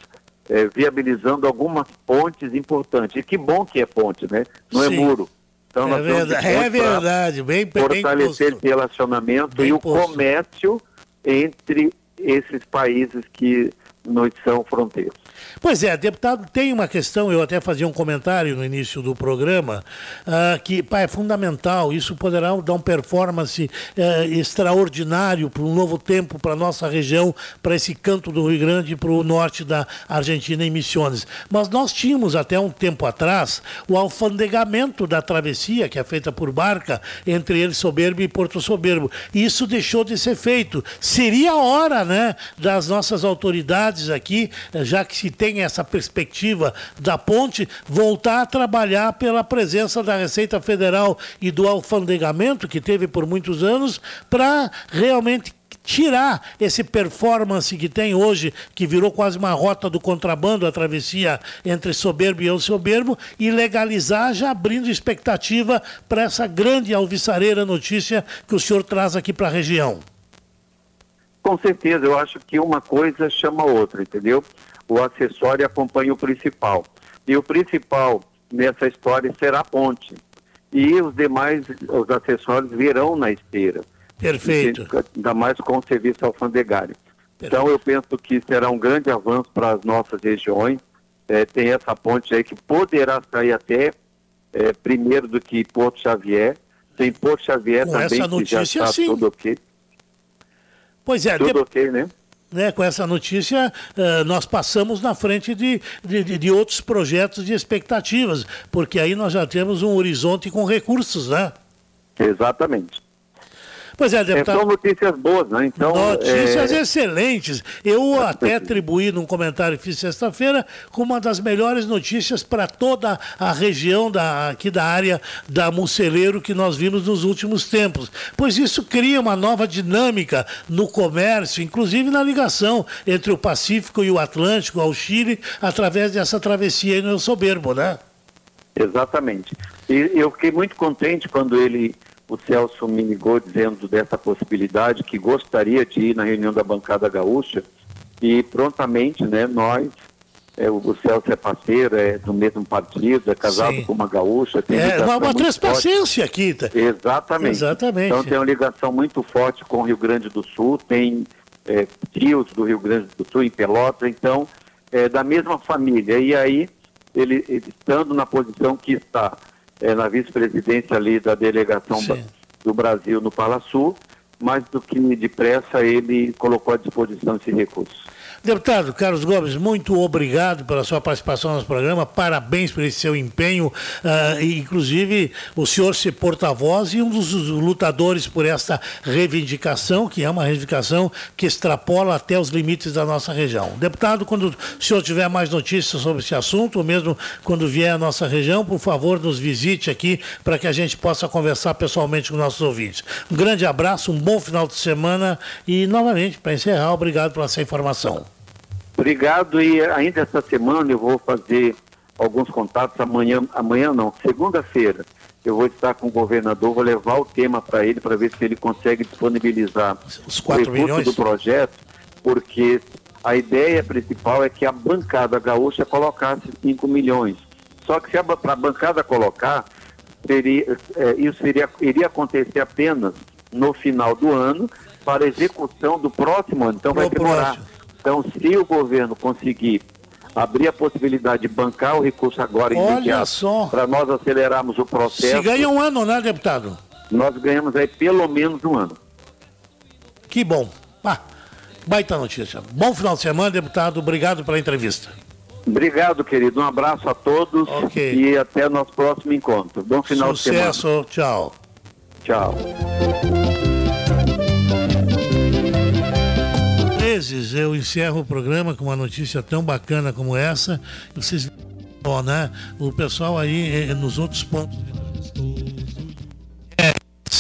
é, viabilizando algumas pontes importantes. E que bom que é ponte, né? Não é Sim. é muro. Então, é, verdade, é verdade, bem Fortalecer esse relacionamento bem e o posto. comércio entre esses países que nos são fronteiras. Pois é, deputado, tem uma questão, eu até fazia um comentário no início do programa, uh, que pá, é fundamental, isso poderá dar um performance uh, extraordinário para um novo tempo para a nossa região, para esse canto do Rio Grande para o norte da Argentina em Missões. Mas nós tínhamos até um tempo atrás o alfandegamento da travessia, que é feita por barca, entre ele Soberbo e Porto Soberbo. Isso deixou de ser feito. Seria a hora, né, das nossas autoridades aqui, já que se tem essa perspectiva da ponte, voltar a trabalhar pela presença da Receita Federal e do alfandegamento, que teve por muitos anos, para realmente tirar esse performance que tem hoje, que virou quase uma rota do contrabando, a travessia entre soberbo e eu soberbo, e legalizar, já abrindo expectativa para essa grande alvissareira notícia que o senhor traz aqui para a região. Com certeza, eu acho que uma coisa chama outra, entendeu? o acessório acompanha o principal. E o principal nessa história será a ponte. E os demais, os acessórios virão na esteira. Perfeito. Ainda mais com o serviço alfandegário. Perfeito. Então eu penso que será um grande avanço para as nossas regiões. É, tem essa ponte aí que poderá sair até é, primeiro do que Porto Xavier. Tem Porto Xavier com também, que já está sim. tudo ok. Pois é, tudo de... ok, né? né, com essa notícia, uh, nós passamos na frente de, de, de, outros projetos de expectativas, porque aí nós já temos um horizonte com recursos, né? Exatamente. Pois é, deputado. São notícias boas, né? Então, notícias é... excelentes. Eu até atribuí num comentário que fiz sexta-feira como uma das melhores notícias para toda a região da, aqui da área da Muceleiro que nós vimos nos últimos tempos. Pois isso cria uma nova dinâmica no comércio, inclusive na ligação entre o Pacífico e o Atlântico ao Chile, através dessa travessia aí no Soberbo, né? Exatamente. E eu fiquei muito contente quando ele o Celso me ligou dizendo dessa possibilidade, que gostaria de ir na reunião da bancada gaúcha, e prontamente, né, nós, é, o Celso é parceiro, é do mesmo partido, é casado Sim. com uma gaúcha, tem é, uma, uma transpaciência aqui. Tá? Exatamente. Exatamente. Então tem uma ligação muito forte com o Rio Grande do Sul, tem é, tios do Rio Grande do Sul em Pelotas, então é da mesma família. E aí, ele, ele estando na posição que está, é, na vice-presidência ali da delegação Sim. do Brasil no Sul, mais do que depressa ele colocou à disposição esse recurso. Deputado Carlos Gomes, muito obrigado pela sua participação no programa, parabéns por esse seu empenho, uh, inclusive o senhor ser porta-voz e um dos lutadores por esta reivindicação, que é uma reivindicação que extrapola até os limites da nossa região. Deputado, quando o senhor tiver mais notícias sobre esse assunto, ou mesmo quando vier à nossa região, por favor, nos visite aqui para que a gente possa conversar pessoalmente com nossos ouvintes. Um grande abraço, um bom final de semana e, novamente, para encerrar, obrigado por essa informação. Obrigado e ainda essa semana eu vou fazer alguns contatos amanhã, amanhã não, segunda-feira. Eu vou estar com o governador, vou levar o tema para ele para ver se ele consegue disponibilizar os quatro milhões do projeto, porque a ideia principal é que a bancada gaúcha colocasse 5 milhões. Só que se para a bancada colocar, seria, é, isso iria, iria acontecer apenas no final do ano para execução do próximo ano. Então vai demorar. Então, se o governo conseguir abrir a possibilidade de bancar o recurso agora Olha só. para nós acelerarmos o processo. Se ganha um ano, né, deputado? Nós ganhamos aí pelo menos um ano. Que bom. Ah, baita notícia. Bom final de semana, deputado. Obrigado pela entrevista. Obrigado, querido. Um abraço a todos okay. e até nosso próximo encontro. Bom final Sucesso. de semana. Sucesso. Tchau. Tchau. Vezes eu encerro o programa com uma notícia tão bacana como essa. Vocês, ó, né? O pessoal aí eh, nos outros pontos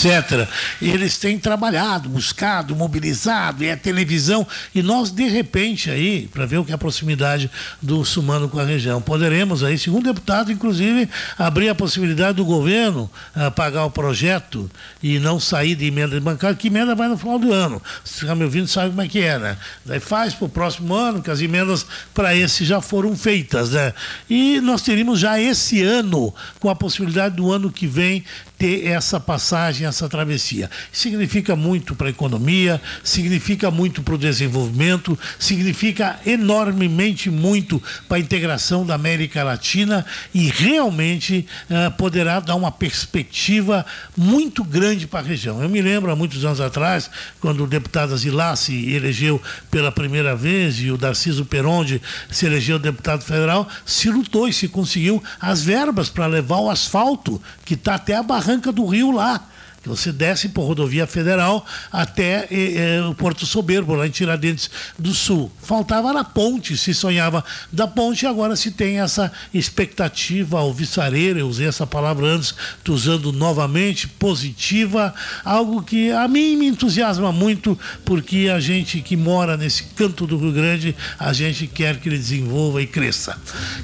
etc. Eles têm trabalhado, buscado, mobilizado, é a televisão, e nós, de repente, aí, para ver o que é a proximidade do Sumano com a região, poderemos aí, segundo deputado, inclusive, abrir a possibilidade do governo uh, pagar o projeto e não sair de emenda bancária, que emenda vai no final do ano. Se está me ouvindo, sabe como é que é, né? Daí faz para o próximo ano, que as emendas para esse já foram feitas, né? E nós teríamos já esse ano, com a possibilidade do ano que vem, ter essa passagem, essa travessia. Significa muito para a economia, significa muito para o desenvolvimento, significa enormemente muito para a integração da América Latina e realmente uh, poderá dar uma perspectiva muito grande para a região. Eu me lembro há muitos anos atrás, quando o deputado Azilá se elegeu pela primeira vez e o Darciso Peronde se elegeu deputado federal, se lutou e se conseguiu as verbas para levar o asfalto que está até a barranca Barranca do Rio lá. Você desce por rodovia federal até eh, eh, o Porto Soberbo, lá em Tiradentes do Sul. Faltava na ponte, se sonhava da ponte, agora se tem essa expectativa alvissareira, eu usei essa palavra antes, estou usando novamente, positiva, algo que a mim me entusiasma muito, porque a gente que mora nesse canto do Rio Grande, a gente quer que ele desenvolva e cresça.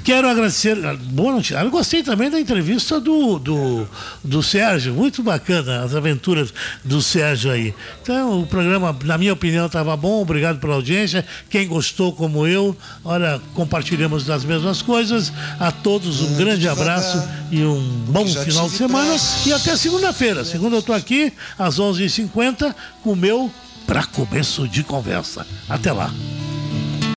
Quero agradecer, boa notícia, eu gostei também da entrevista do, do, do Sérgio, muito bacana as aventuras do Sérgio aí. Então, o programa, na minha opinião, estava bom. Obrigado pela audiência. Quem gostou, como eu, olha, compartilhamos das mesmas coisas. A todos um grande abraço e um bom final de semana. E até segunda-feira. Segunda eu estou aqui, às 11h50, com o meu para começo de conversa. Até lá.